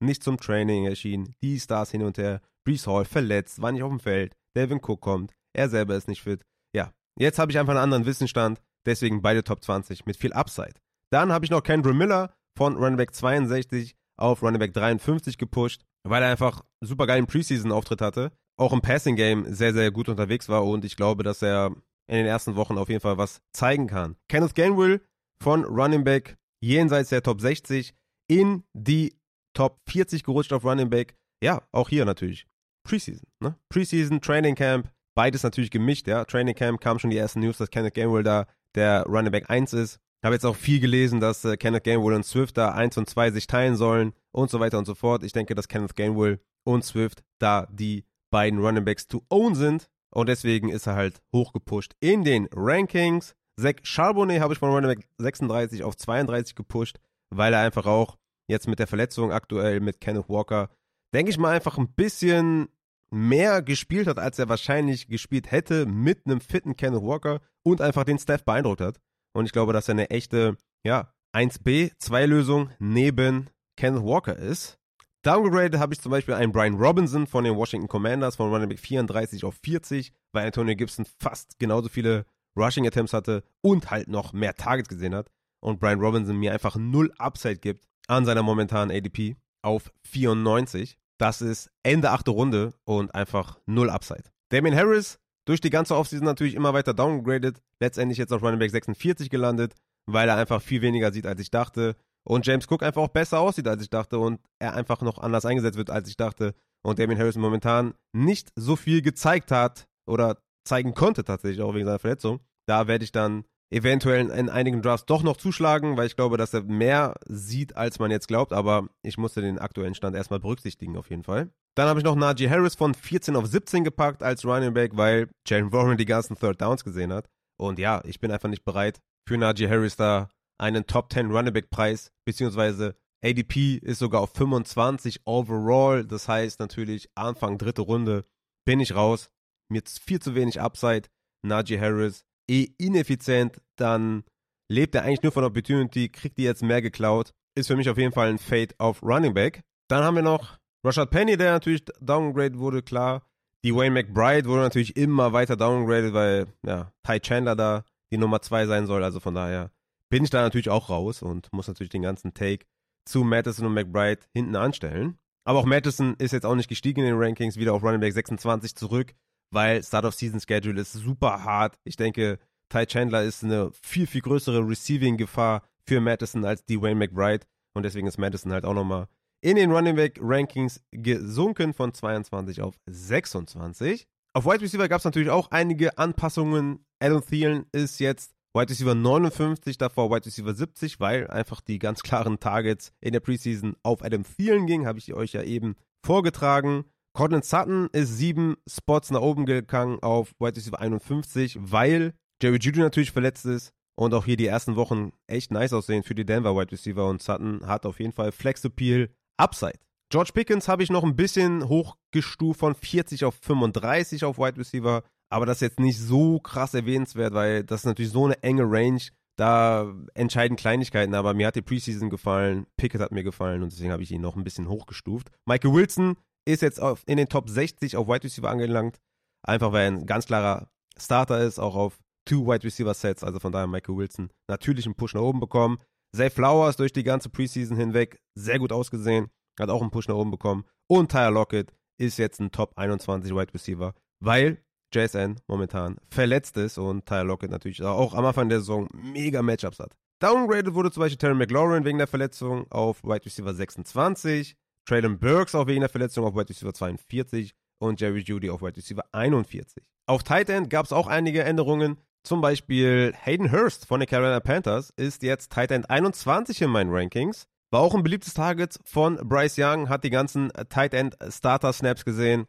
nicht zum Training erschienen, die Stars hin und her, Brees Hall verletzt, war nicht auf dem Feld, Devin Cook kommt, er selber ist nicht fit. Ja, jetzt habe ich einfach einen anderen Wissensstand, Deswegen beide Top 20 mit viel Upside. Dann habe ich noch Kendra Miller von Running Back 62 auf Running Back 53 gepusht, weil er einfach super geilen Preseason-Auftritt hatte. Auch im Passing-Game sehr, sehr gut unterwegs war und ich glaube, dass er in den ersten Wochen auf jeden Fall was zeigen kann. Kenneth Gainwell von Running Back jenseits der Top 60 in die Top 40 gerutscht auf Running Back. Ja, auch hier natürlich. Preseason, ne? Preseason, Training Camp, beides natürlich gemischt, ja. Training Camp kam schon die ersten News, dass Kenneth Gainwell da der Running Back 1 ist. Habe jetzt auch viel gelesen, dass äh, Kenneth Gainwell und Swift da 1 und 2 sich teilen sollen und so weiter und so fort. Ich denke, dass Kenneth Gainwell und Swift da die beiden Running Backs to own sind. Und deswegen ist er halt hochgepusht in den Rankings. Zach Charbonnet habe ich von Running Back 36 auf 32 gepusht, weil er einfach auch jetzt mit der Verletzung aktuell mit Kenneth Walker, denke ich mal, einfach ein bisschen mehr gespielt hat, als er wahrscheinlich gespielt hätte mit einem fitten Kenneth Walker und einfach den Staff beeindruckt hat. Und ich glaube, dass er eine echte, ja, 1B, 2-Lösung neben Kenneth Walker ist. Downgradet habe ich zum Beispiel einen Brian Robinson von den Washington Commanders von Running Back 34 auf 40, weil Antonio Gibson fast genauso viele Rushing Attempts hatte und halt noch mehr Targets gesehen hat. Und Brian Robinson mir einfach null Upside gibt an seiner momentanen ADP auf 94. Das ist Ende achte Runde und einfach null Upside. Damien Harris durch die ganze Offseason natürlich immer weiter downgraded, letztendlich jetzt auf Running Back 46 gelandet, weil er einfach viel weniger sieht, als ich dachte. Und James Cook einfach auch besser aussieht, als ich dachte und er einfach noch anders eingesetzt wird, als ich dachte. Und Damien Harris momentan nicht so viel gezeigt hat oder zeigen konnte tatsächlich, auch wegen seiner Verletzung. Da werde ich dann eventuell in einigen Drafts doch noch zuschlagen, weil ich glaube, dass er mehr sieht, als man jetzt glaubt. Aber ich musste den aktuellen Stand erstmal berücksichtigen, auf jeden Fall. Dann habe ich noch Najee Harris von 14 auf 17 gepackt als Running Back, weil Jalen Warren die ganzen Third Downs gesehen hat. Und ja, ich bin einfach nicht bereit, für Najee Harris da einen Top 10 Running Back Preis, beziehungsweise ADP ist sogar auf 25 overall. Das heißt natürlich, Anfang dritte Runde bin ich raus. Mir viel zu wenig Upside. Najee Harris eh ineffizient, dann lebt er eigentlich nur von Opportunity, kriegt die jetzt mehr geklaut. Ist für mich auf jeden Fall ein Fade auf Running Back. Dann haben wir noch Rashad Penny, der natürlich downgraded wurde, klar. Die Wayne McBride wurde natürlich immer weiter downgraded, weil ja, Ty Chandler da die Nummer 2 sein soll. Also von daher bin ich da natürlich auch raus und muss natürlich den ganzen Take zu Madison und McBride hinten anstellen. Aber auch Madison ist jetzt auch nicht gestiegen in den Rankings, wieder auf Running Back 26 zurück weil Start of Season Schedule ist super hart. Ich denke, Ty Chandler ist eine viel, viel größere Receiving-Gefahr für Madison als Dwayne McBride. Und deswegen ist Madison halt auch nochmal in den Running Back Rankings gesunken von 22 auf 26. Auf Wide Receiver gab es natürlich auch einige Anpassungen. Adam Thielen ist jetzt Wide Receiver 59, davor Wide Receiver 70, weil einfach die ganz klaren Targets in der Preseason auf Adam Thielen gingen, habe ich euch ja eben vorgetragen. Cortland Sutton ist sieben Spots nach oben gegangen auf Wide Receiver 51, weil Jerry Judy natürlich verletzt ist und auch hier die ersten Wochen echt nice aussehen für die Denver Wide Receiver und Sutton hat auf jeden Fall Flex Appeal Upside. George Pickens habe ich noch ein bisschen hochgestuft von 40 auf 35 auf Wide Receiver, aber das ist jetzt nicht so krass erwähnenswert, weil das ist natürlich so eine enge Range. Da entscheiden Kleinigkeiten, aber mir hat die Preseason gefallen, Pickett hat mir gefallen und deswegen habe ich ihn noch ein bisschen hochgestuft. Michael Wilson ist jetzt auf, in den Top 60 auf Wide Receiver angelangt. Einfach weil er ein ganz klarer Starter ist, auch auf Two Wide Receiver Sets, also von daher Michael Wilson natürlich einen Push nach oben bekommen. Zay Flowers durch die ganze Preseason hinweg sehr gut ausgesehen, hat auch einen Push nach oben bekommen. Und Tyler Lockett ist jetzt ein Top 21 Wide Receiver, weil JSN momentan verletzt ist und Tyler Lockett natürlich auch am Anfang der Saison mega Matchups hat. Downgraded wurde zum Beispiel Terry McLaurin wegen der Verletzung auf Wide Receiver 26, Traylon Burks auch wegen der Verletzung auf Wide Receiver 42 und Jerry Judy auf Wide Receiver 41. Auf Tight End gab es auch einige Änderungen. Zum Beispiel Hayden Hurst von den Carolina Panthers ist jetzt Tight End 21 in meinen Rankings. War auch ein beliebtes Target von Bryce Young, hat die ganzen Tight End Starter Snaps gesehen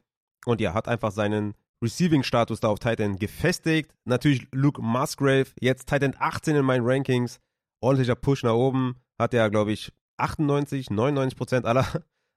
und ja, hat einfach seinen Receiving-Status da auf Tight End gefestigt. Natürlich Luke Musgrave, jetzt Tight End 18 in meinen Rankings. Ordentlicher Push nach oben. Hat ja, glaube ich, 98, 99 Prozent aller,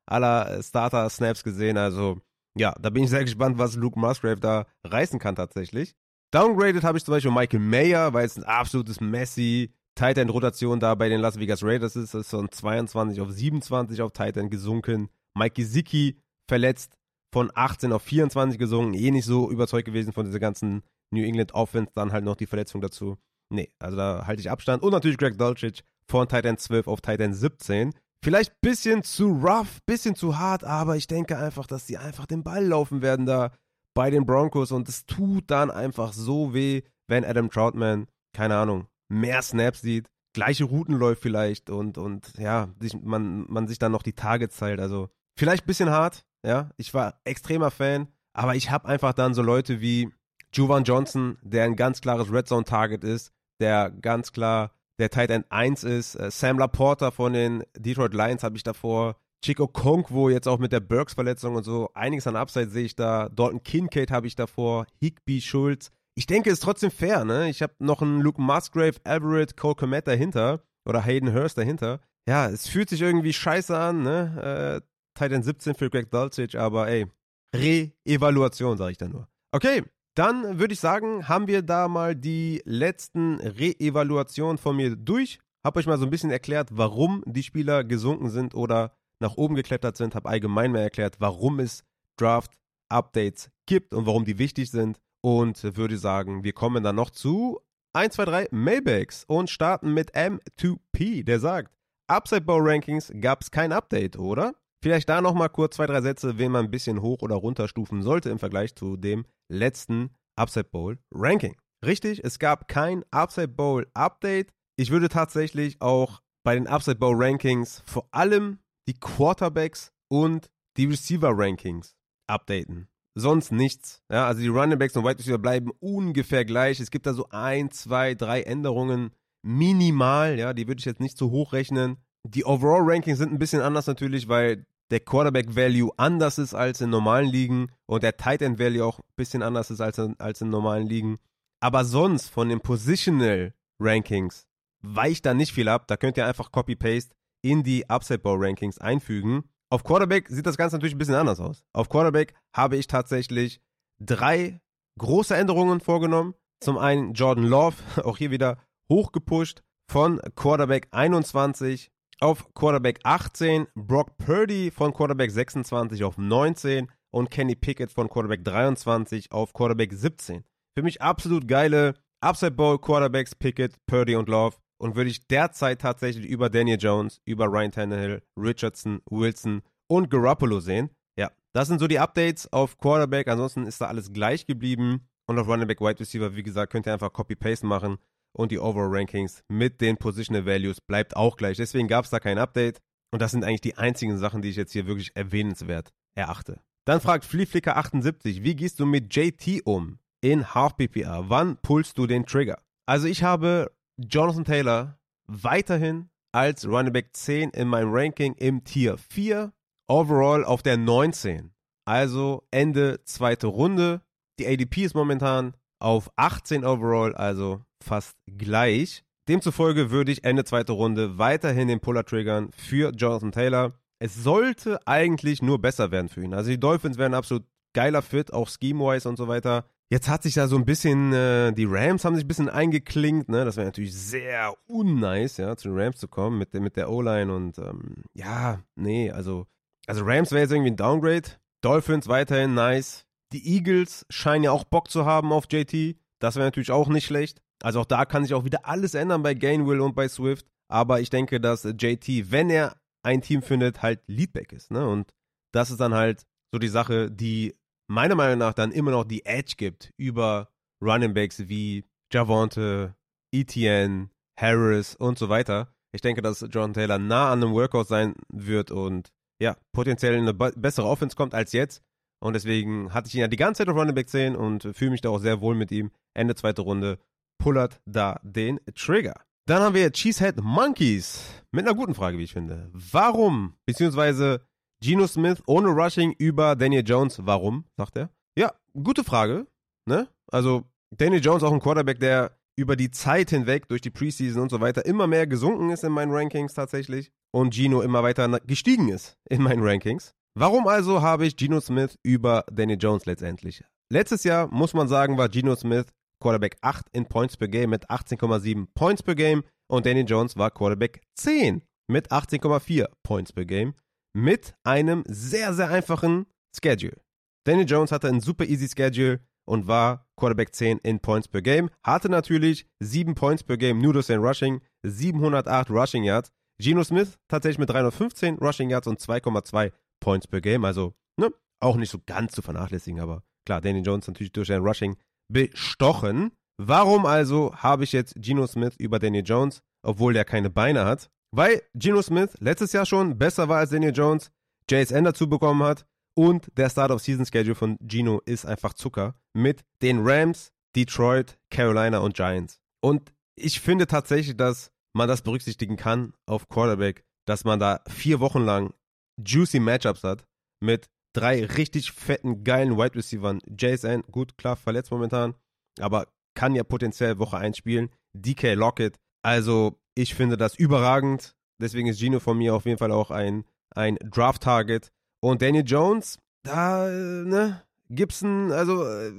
aller Starter-Snaps gesehen. Also, ja, da bin ich sehr gespannt, was Luke Musgrave da reißen kann tatsächlich. Downgraded habe ich zum Beispiel Michael Mayer, weil es ein absolutes Messi Tight End Rotation da bei den Las Vegas Raiders ist. Ist von 22 auf 27 auf Tight End gesunken. Mike Gesicki verletzt von 18 auf 24 gesunken. Eh nicht so überzeugt gewesen von dieser ganzen New England Offense. Dann halt noch die Verletzung dazu. Nee, also da halte ich Abstand. Und natürlich Greg Dulcich von Tight End 12 auf Tight End 17. Vielleicht bisschen zu rough, bisschen zu hart, aber ich denke einfach, dass die einfach den Ball laufen werden da bei den Broncos und es tut dann einfach so weh, wenn Adam Troutman, keine Ahnung, mehr Snaps sieht, gleiche Routen läuft vielleicht und, und ja, sich, man, man sich dann noch die Targets teilt. Also vielleicht ein bisschen hart, ja. Ich war extremer Fan, aber ich habe einfach dann so Leute wie Juwan Johnson, der ein ganz klares Red Zone Target ist, der ganz klar der Tight End 1 ist. Äh, Sam Laporta von den Detroit Lions habe ich davor. Chico Konkwo jetzt auch mit der Burks-Verletzung und so. Einiges an Upside sehe ich da. Dalton Kincaid habe ich davor. Higby Schulz. Ich denke, es ist trotzdem fair, ne? Ich habe noch einen Luke Musgrave, Everett, Cole Komet dahinter. Oder Hayden Hurst dahinter. Ja, es fühlt sich irgendwie scheiße an, ne? Äh, Titan 17 für Greg Dulcich, aber ey, Re-Evaluation, sage ich da nur. Okay, dann würde ich sagen, haben wir da mal die letzten Re-Evaluationen von mir durch. Hab euch mal so ein bisschen erklärt, warum die Spieler gesunken sind oder nach oben geklettert sind, habe allgemein mehr erklärt, warum es Draft-Updates gibt und warum die wichtig sind. Und würde sagen, wir kommen dann noch zu 1, 2, 3 Mailbags und starten mit M2P, der sagt, Upside Bowl Rankings gab es kein Update, oder? Vielleicht da nochmal kurz zwei, drei Sätze, wen man ein bisschen hoch oder runterstufen sollte im Vergleich zu dem letzten Upside Bowl Ranking. Richtig, es gab kein Upside Bowl Update. Ich würde tatsächlich auch bei den Upside Bowl Rankings vor allem die Quarterbacks und die Receiver-Rankings updaten. Sonst nichts. Ja, also die Running Backs und Wide Receiver bleiben ungefähr gleich. Es gibt da so ein, zwei, drei Änderungen minimal. Ja, die würde ich jetzt nicht zu hoch rechnen. Die Overall-Rankings sind ein bisschen anders natürlich, weil der Quarterback-Value anders ist als in normalen Ligen und der Tight End-Value auch ein bisschen anders ist als in, als in normalen Ligen. Aber sonst von den Positional-Rankings weicht da nicht viel ab. Da könnt ihr einfach Copy-Paste in die Upside Bowl Rankings einfügen. Auf Quarterback sieht das Ganze natürlich ein bisschen anders aus. Auf Quarterback habe ich tatsächlich drei große Änderungen vorgenommen. Zum einen Jordan Love, auch hier wieder hochgepusht von Quarterback 21 auf Quarterback 18, Brock Purdy von Quarterback 26 auf 19 und Kenny Pickett von Quarterback 23 auf Quarterback 17. Für mich absolut geile Upside Bowl Quarterbacks Pickett, Purdy und Love und würde ich derzeit tatsächlich über Daniel Jones, über Ryan Tannehill, Richardson, Wilson und Garoppolo sehen. Ja, das sind so die Updates auf Quarterback. Ansonsten ist da alles gleich geblieben. Und auf Running Back Wide Receiver, wie gesagt, könnt ihr einfach Copy-Paste machen. Und die Overall Rankings mit den Positional Values bleibt auch gleich. Deswegen gab es da kein Update. Und das sind eigentlich die einzigen Sachen, die ich jetzt hier wirklich erwähnenswert erachte. Dann fragt Flieflicker78, wie gehst du mit JT um in Half PPR? Wann pullst du den Trigger? Also ich habe Jonathan Taylor weiterhin als Running Back 10 in meinem Ranking im Tier 4. Overall auf der 19. Also Ende zweite Runde. Die ADP ist momentan auf 18 overall, also fast gleich. Demzufolge würde ich Ende zweite Runde weiterhin den Puller triggern für Jonathan Taylor. Es sollte eigentlich nur besser werden für ihn. Also die Dolphins wären absolut geiler Fit, auch scheme-wise und so weiter. Jetzt hat sich da so ein bisschen, äh, die Rams haben sich ein bisschen eingeklinkt, ne? Das wäre natürlich sehr unnice, ja, zu den Rams zu kommen mit, mit der O-Line und ähm, ja, nee, also, also Rams wäre jetzt irgendwie ein Downgrade. Dolphins weiterhin nice. Die Eagles scheinen ja auch Bock zu haben auf JT. Das wäre natürlich auch nicht schlecht. Also auch da kann sich auch wieder alles ändern bei Gainwell und bei Swift. Aber ich denke, dass JT, wenn er ein Team findet, halt Leadback ist. Ne? Und das ist dann halt so die Sache, die meiner Meinung nach dann immer noch die Edge gibt über Running Backs wie Javonte, Etienne, Harris und so weiter. Ich denke, dass John Taylor nah an einem Workout sein wird und ja, potenziell in eine bessere Offense kommt als jetzt. Und deswegen hatte ich ihn ja die ganze Zeit auf Running Back 10 und fühle mich da auch sehr wohl mit ihm. Ende zweite Runde pullert da den Trigger. Dann haben wir Cheesehead Monkeys mit einer guten Frage, wie ich finde. Warum, beziehungsweise Geno Smith ohne Rushing über Daniel Jones, warum, sagt er? Ja, gute Frage, ne? Also Daniel Jones auch ein Quarterback, der über die Zeit hinweg, durch die Preseason und so weiter, immer mehr gesunken ist in meinen Rankings tatsächlich und Gino immer weiter gestiegen ist in meinen Rankings. Warum also habe ich Geno Smith über Daniel Jones letztendlich? Letztes Jahr, muss man sagen, war Geno Smith Quarterback 8 in Points per Game mit 18,7 Points per Game und Danny Jones war Quarterback 10 mit 18,4 Points per Game mit einem sehr, sehr einfachen Schedule. Danny Jones hatte ein super easy Schedule und war Quarterback 10 in Points per Game, hatte natürlich 7 Points per Game nur durch sein Rushing, 708 Rushing Yards. Geno Smith tatsächlich mit 315 Rushing Yards und 2,2 Points per Game, also ne, auch nicht so ganz zu vernachlässigen, aber klar, Danny Jones natürlich durch sein Rushing bestochen. Warum also habe ich jetzt Geno Smith über Daniel Jones, obwohl der keine Beine hat? Weil Geno Smith letztes Jahr schon besser war als Daniel Jones, JSN dazu bekommen hat und der Start-of-Season-Schedule von Geno ist einfach Zucker mit den Rams, Detroit, Carolina und Giants. Und ich finde tatsächlich, dass man das berücksichtigen kann auf Quarterback, dass man da vier Wochen lang juicy Matchups hat mit drei richtig fetten, geilen Wide Receivern. JSN, gut, klar, verletzt momentan, aber kann ja potenziell Woche 1 spielen. DK Lockett, also ich finde das überragend. Deswegen ist Gino von mir auf jeden Fall auch ein, ein Draft-Target. Und Daniel Jones, da, ne, Gibson, also äh,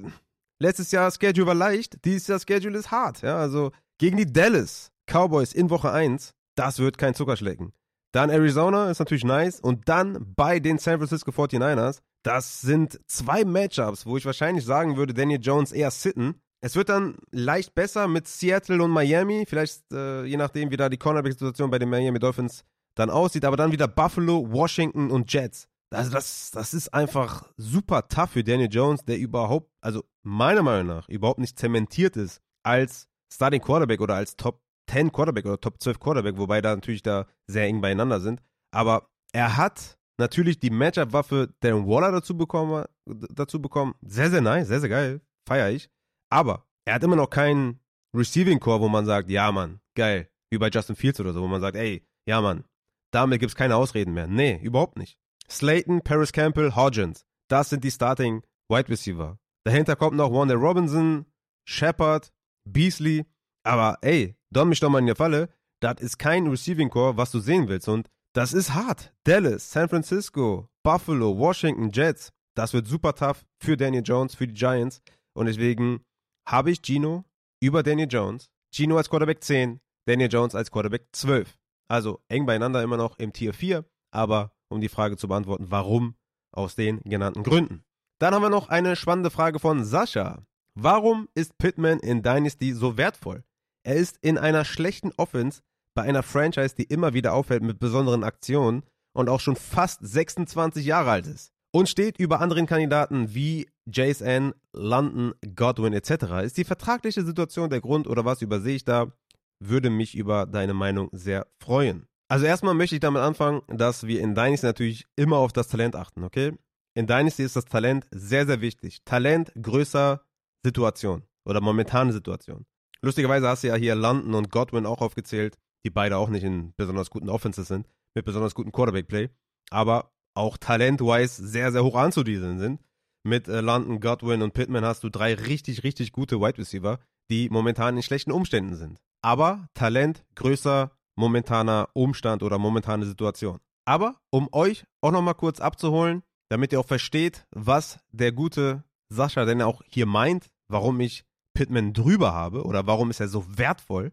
letztes Jahr Schedule war leicht, dieses Jahr Schedule ist hart. Ja, also gegen die Dallas Cowboys in Woche 1, das wird kein Zuckerschlecken. Dann Arizona ist natürlich nice. Und dann bei den San Francisco 49ers. Das sind zwei Matchups, wo ich wahrscheinlich sagen würde, Daniel Jones eher sitten. Es wird dann leicht besser mit Seattle und Miami. Vielleicht äh, je nachdem, wie da die Cornerback-Situation bei den Miami Dolphins dann aussieht. Aber dann wieder Buffalo, Washington und Jets. Also das, das ist einfach super tough für Daniel Jones, der überhaupt, also meiner Meinung nach, überhaupt nicht zementiert ist als Starting Quarterback oder als Top 10 Quarterback oder Top 12 Quarterback, wobei da natürlich da sehr eng beieinander sind. Aber er hat natürlich die Matchup-Waffe Darren Waller dazu bekommen, dazu bekommen. Sehr, sehr nice, sehr, sehr geil. Feier ich. Aber er hat immer noch keinen Receiving Core, wo man sagt, ja, Mann, geil. Wie bei Justin Fields oder so, wo man sagt, ey, ja, Mann, damit gibt es keine Ausreden mehr. Nee, überhaupt nicht. Slayton, Paris Campbell, Hodgins. Das sind die Starting Wide Receiver. Dahinter kommt noch Wanda Robinson, Shepard, Beasley. Aber ey, Don mich doch mal in der Falle. Das ist kein Receiving Core, was du sehen willst. Und das ist hart. Dallas, San Francisco, Buffalo, Washington, Jets. Das wird super tough für Daniel Jones, für die Giants. Und deswegen habe ich Gino über Daniel Jones. Gino als Quarterback 10, Daniel Jones als Quarterback 12. Also eng beieinander immer noch im Tier 4. Aber um die Frage zu beantworten, warum? Aus den genannten Gründen. Dann haben wir noch eine spannende Frage von Sascha. Warum ist Pittman in Dynasty so wertvoll? Er ist in einer schlechten Offense bei einer Franchise, die immer wieder auffällt mit besonderen Aktionen und auch schon fast 26 Jahre alt ist. Und steht über anderen Kandidaten wie JSN, London, Godwin etc. Ist die vertragliche Situation der Grund oder was übersehe ich da? Würde mich über deine Meinung sehr freuen. Also erstmal möchte ich damit anfangen, dass wir in Dynasty natürlich immer auf das Talent achten, okay? In Dynasty ist das Talent sehr, sehr wichtig. Talent größer Situation oder momentane Situation. Lustigerweise hast du ja hier London und Godwin auch aufgezählt, die beide auch nicht in besonders guten Offenses sind, mit besonders gutem Quarterback-Play, aber auch talent-wise sehr, sehr hoch anzudieseln sind. Mit äh, London, Godwin und Pittman hast du drei richtig, richtig gute Wide Receiver, die momentan in schlechten Umständen sind. Aber Talent größer momentaner Umstand oder momentane Situation. Aber um euch auch nochmal kurz abzuholen, damit ihr auch versteht, was der gute Sascha denn auch hier meint, warum ich Pittman drüber habe oder warum ist er so wertvoll,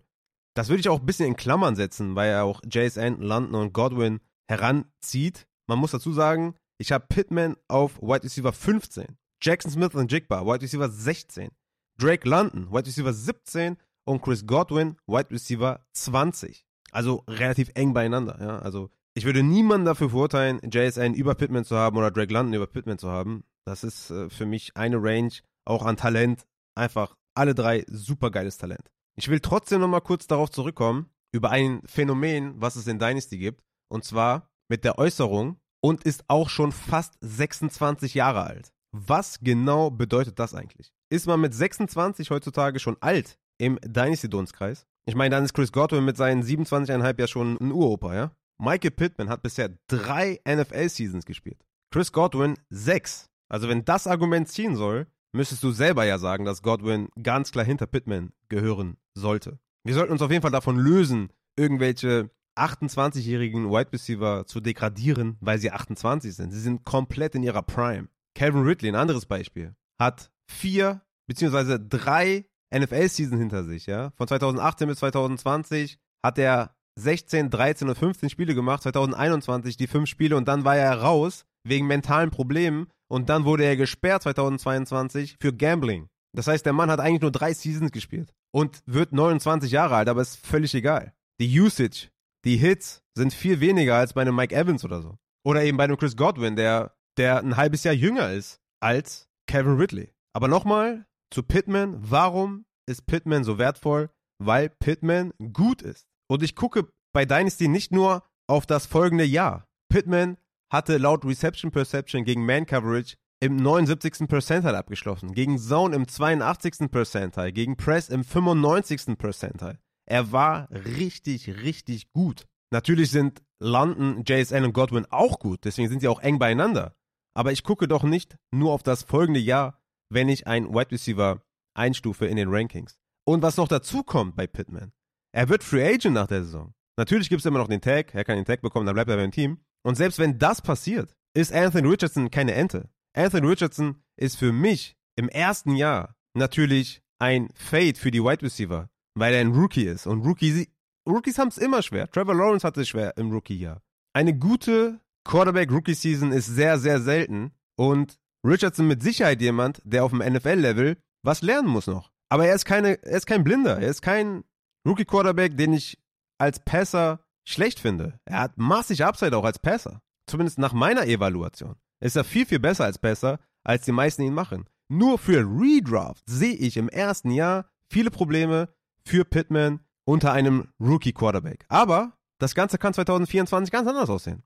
das würde ich auch ein bisschen in Klammern setzen, weil er auch JSN, London und Godwin heranzieht. Man muss dazu sagen, ich habe Pittman auf Wide Receiver 15, Jackson Smith und Jigba, Wide Receiver 16, Drake London, Wide Receiver 17 und Chris Godwin, Wide Receiver 20. Also relativ eng beieinander. Ja? Also ich würde niemanden dafür verurteilen, JSN über Pittman zu haben oder Drake London über Pittman zu haben. Das ist äh, für mich eine Range, auch an Talent. Einfach alle drei super geiles Talent. Ich will trotzdem nochmal kurz darauf zurückkommen, über ein Phänomen, was es in Dynasty gibt. Und zwar mit der Äußerung und ist auch schon fast 26 Jahre alt. Was genau bedeutet das eigentlich? Ist man mit 26 heutzutage schon alt im Dynasty-Dunstkreis? Ich meine, dann ist Chris Godwin mit seinen 27,5 ja schon ein Uropa, ja? Michael Pittman hat bisher drei NFL-Seasons gespielt. Chris Godwin sechs. Also wenn das Argument ziehen soll, müsstest du selber ja sagen, dass Godwin ganz klar hinter Pittman gehören sollte. Wir sollten uns auf jeden Fall davon lösen, irgendwelche 28-jährigen Wide Receiver zu degradieren, weil sie 28 sind. Sie sind komplett in ihrer Prime. Calvin Ridley, ein anderes Beispiel, hat vier beziehungsweise drei NFL-Season hinter sich, ja. Von 2018 bis 2020 hat er 16, 13 und 15 Spiele gemacht, 2021 die fünf Spiele und dann war er raus wegen mentalen Problemen und dann wurde er gesperrt 2022 für Gambling. Das heißt, der Mann hat eigentlich nur drei Seasons gespielt und wird 29 Jahre alt, aber ist völlig egal. Die Usage, die Hits sind viel weniger als bei einem Mike Evans oder so. Oder eben bei einem Chris Godwin, der, der ein halbes Jahr jünger ist als Kevin Ridley. Aber nochmal zu Pittman. Warum ist Pittman so wertvoll? Weil Pittman gut ist. Und ich gucke bei Dynasty nicht nur auf das folgende Jahr. Pittman hatte laut Reception Perception gegen Man Coverage im 79. Percentile abgeschlossen, gegen Zone im 82. Percentile, gegen Press im 95. Percentile. Er war richtig, richtig gut. Natürlich sind London, JSN und Godwin auch gut, deswegen sind sie auch eng beieinander. Aber ich gucke doch nicht nur auf das folgende Jahr, wenn ich einen Wide Receiver einstufe in den Rankings. Und was noch dazu kommt bei Pittman, er wird Free Agent nach der Saison. Natürlich gibt es immer noch den Tag, er kann den Tag bekommen, dann bleibt er beim Team. Und selbst wenn das passiert, ist Anthony Richardson keine Ente. Anthony Richardson ist für mich im ersten Jahr natürlich ein Fade für die Wide Receiver, weil er ein Rookie ist. Und Rookies, Rookies haben es immer schwer. Trevor Lawrence hatte es schwer im Rookie-Jahr. Eine gute Quarterback-Rookie-Season ist sehr, sehr selten. Und Richardson mit Sicherheit jemand, der auf dem NFL-Level was lernen muss noch. Aber er ist, keine, er ist kein Blinder. Er ist kein Rookie-Quarterback, den ich als Passer schlecht finde. Er hat massig Upside auch als Passer. Zumindest nach meiner Evaluation. Ist er viel, viel besser als Passer, als die meisten ihn machen. Nur für Redraft sehe ich im ersten Jahr viele Probleme für Pittman unter einem Rookie-Quarterback. Aber das Ganze kann 2024 ganz anders aussehen.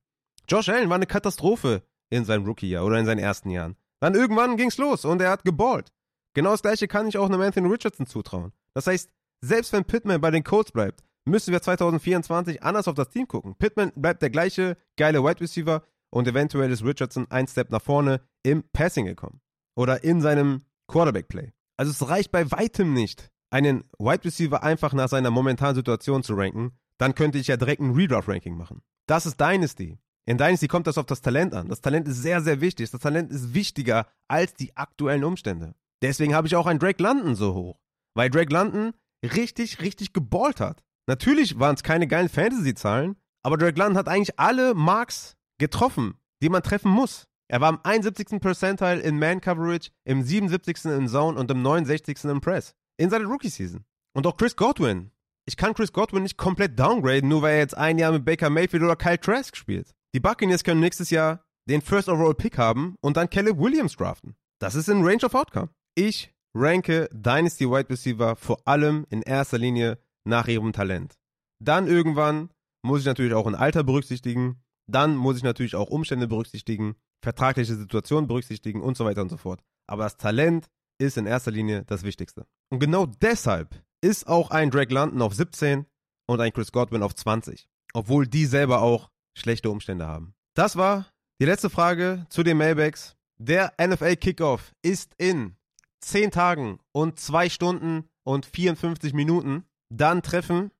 Josh Allen war eine Katastrophe in seinem Rookie-Jahr oder in seinen ersten Jahren. Dann irgendwann ging's los und er hat geballt. Genau das gleiche kann ich auch einem Anthony Richardson zutrauen. Das heißt, selbst wenn Pittman bei den Colts bleibt, müssen wir 2024 anders auf das Team gucken. Pittman bleibt der gleiche geile Wide Receiver und eventuell ist Richardson ein Step nach vorne im Passing gekommen. Oder in seinem Quarterback-Play. Also es reicht bei weitem nicht, einen Wide Receiver einfach nach seiner momentanen Situation zu ranken. Dann könnte ich ja direkt ein Redraft-Ranking machen. Das ist Dynasty. In Dynasty kommt das auf das Talent an. Das Talent ist sehr, sehr wichtig. Das Talent ist wichtiger als die aktuellen Umstände. Deswegen habe ich auch einen Drake London so hoch. Weil Drake London richtig, richtig geballt hat. Natürlich waren es keine geilen Fantasy-Zahlen, aber Drake London hat eigentlich alle Marks getroffen, die man treffen muss. Er war im 71. Percentile in Man-Coverage, im 77. in Zone und im 69. im Press. In seiner Rookie-Season. Und auch Chris Godwin. Ich kann Chris Godwin nicht komplett downgraden, nur weil er jetzt ein Jahr mit Baker Mayfield oder Kyle Trask spielt. Die Buccaneers können nächstes Jahr den First Overall Pick haben und dann Caleb Williams draften. Das ist in Range of Outcome. Ich ranke Dynasty Wide Receiver vor allem in erster Linie nach ihrem Talent. Dann irgendwann muss ich natürlich auch ein Alter berücksichtigen. Dann muss ich natürlich auch Umstände berücksichtigen, vertragliche Situationen berücksichtigen und so weiter und so fort. Aber das Talent ist in erster Linie das Wichtigste. Und genau deshalb ist auch ein Drake London auf 17 und ein Chris Godwin auf 20. Obwohl die selber auch schlechte Umstände haben. Das war die letzte Frage zu den Mailbacks. Der NFL Kickoff ist in 10 Tagen und 2 Stunden und 54 Minuten. Dann treffen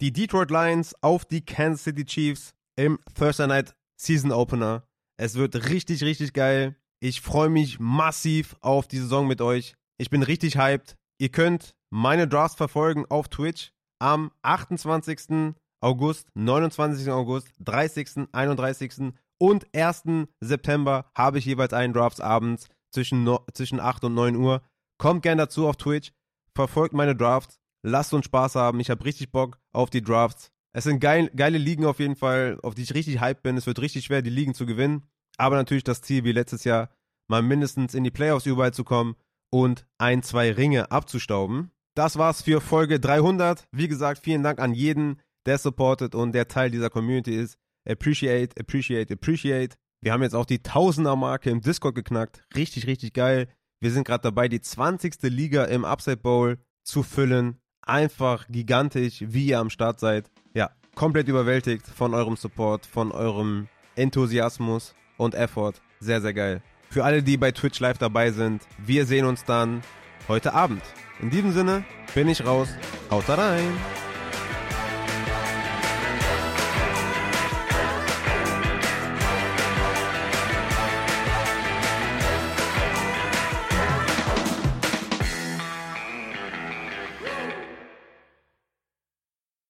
die Detroit Lions auf die Kansas City Chiefs im Thursday Night Season Opener. Es wird richtig, richtig geil. Ich freue mich massiv auf die Saison mit euch. Ich bin richtig hyped. Ihr könnt meine Drafts verfolgen auf Twitch am 28. August, 29. August, 30., 31. und 1. September habe ich jeweils einen Drafts abends zwischen, no, zwischen 8 und 9 Uhr. Kommt gerne dazu auf Twitch. verfolgt meine Drafts, lasst uns Spaß haben. Ich habe richtig Bock auf die Drafts. Es sind geil, geile Ligen auf jeden Fall, auf die ich richtig hyped bin. Es wird richtig schwer, die Ligen zu gewinnen. Aber natürlich das Ziel, wie letztes Jahr, mal mindestens in die Playoffs überall zu kommen und ein, zwei Ringe abzustauben. Das war's für Folge 300. Wie gesagt, vielen Dank an jeden, der supportet und der Teil dieser Community ist. Appreciate, appreciate, appreciate. Wir haben jetzt auch die Tausender-Marke im Discord geknackt. Richtig, richtig geil. Wir sind gerade dabei, die 20. Liga im Upside Bowl zu füllen. Einfach gigantisch, wie ihr am Start seid. Ja, komplett überwältigt von eurem Support, von eurem Enthusiasmus und Effort. Sehr, sehr geil. Für alle, die bei Twitch live dabei sind, wir sehen uns dann heute Abend. In diesem Sinne bin ich raus. Haut rein!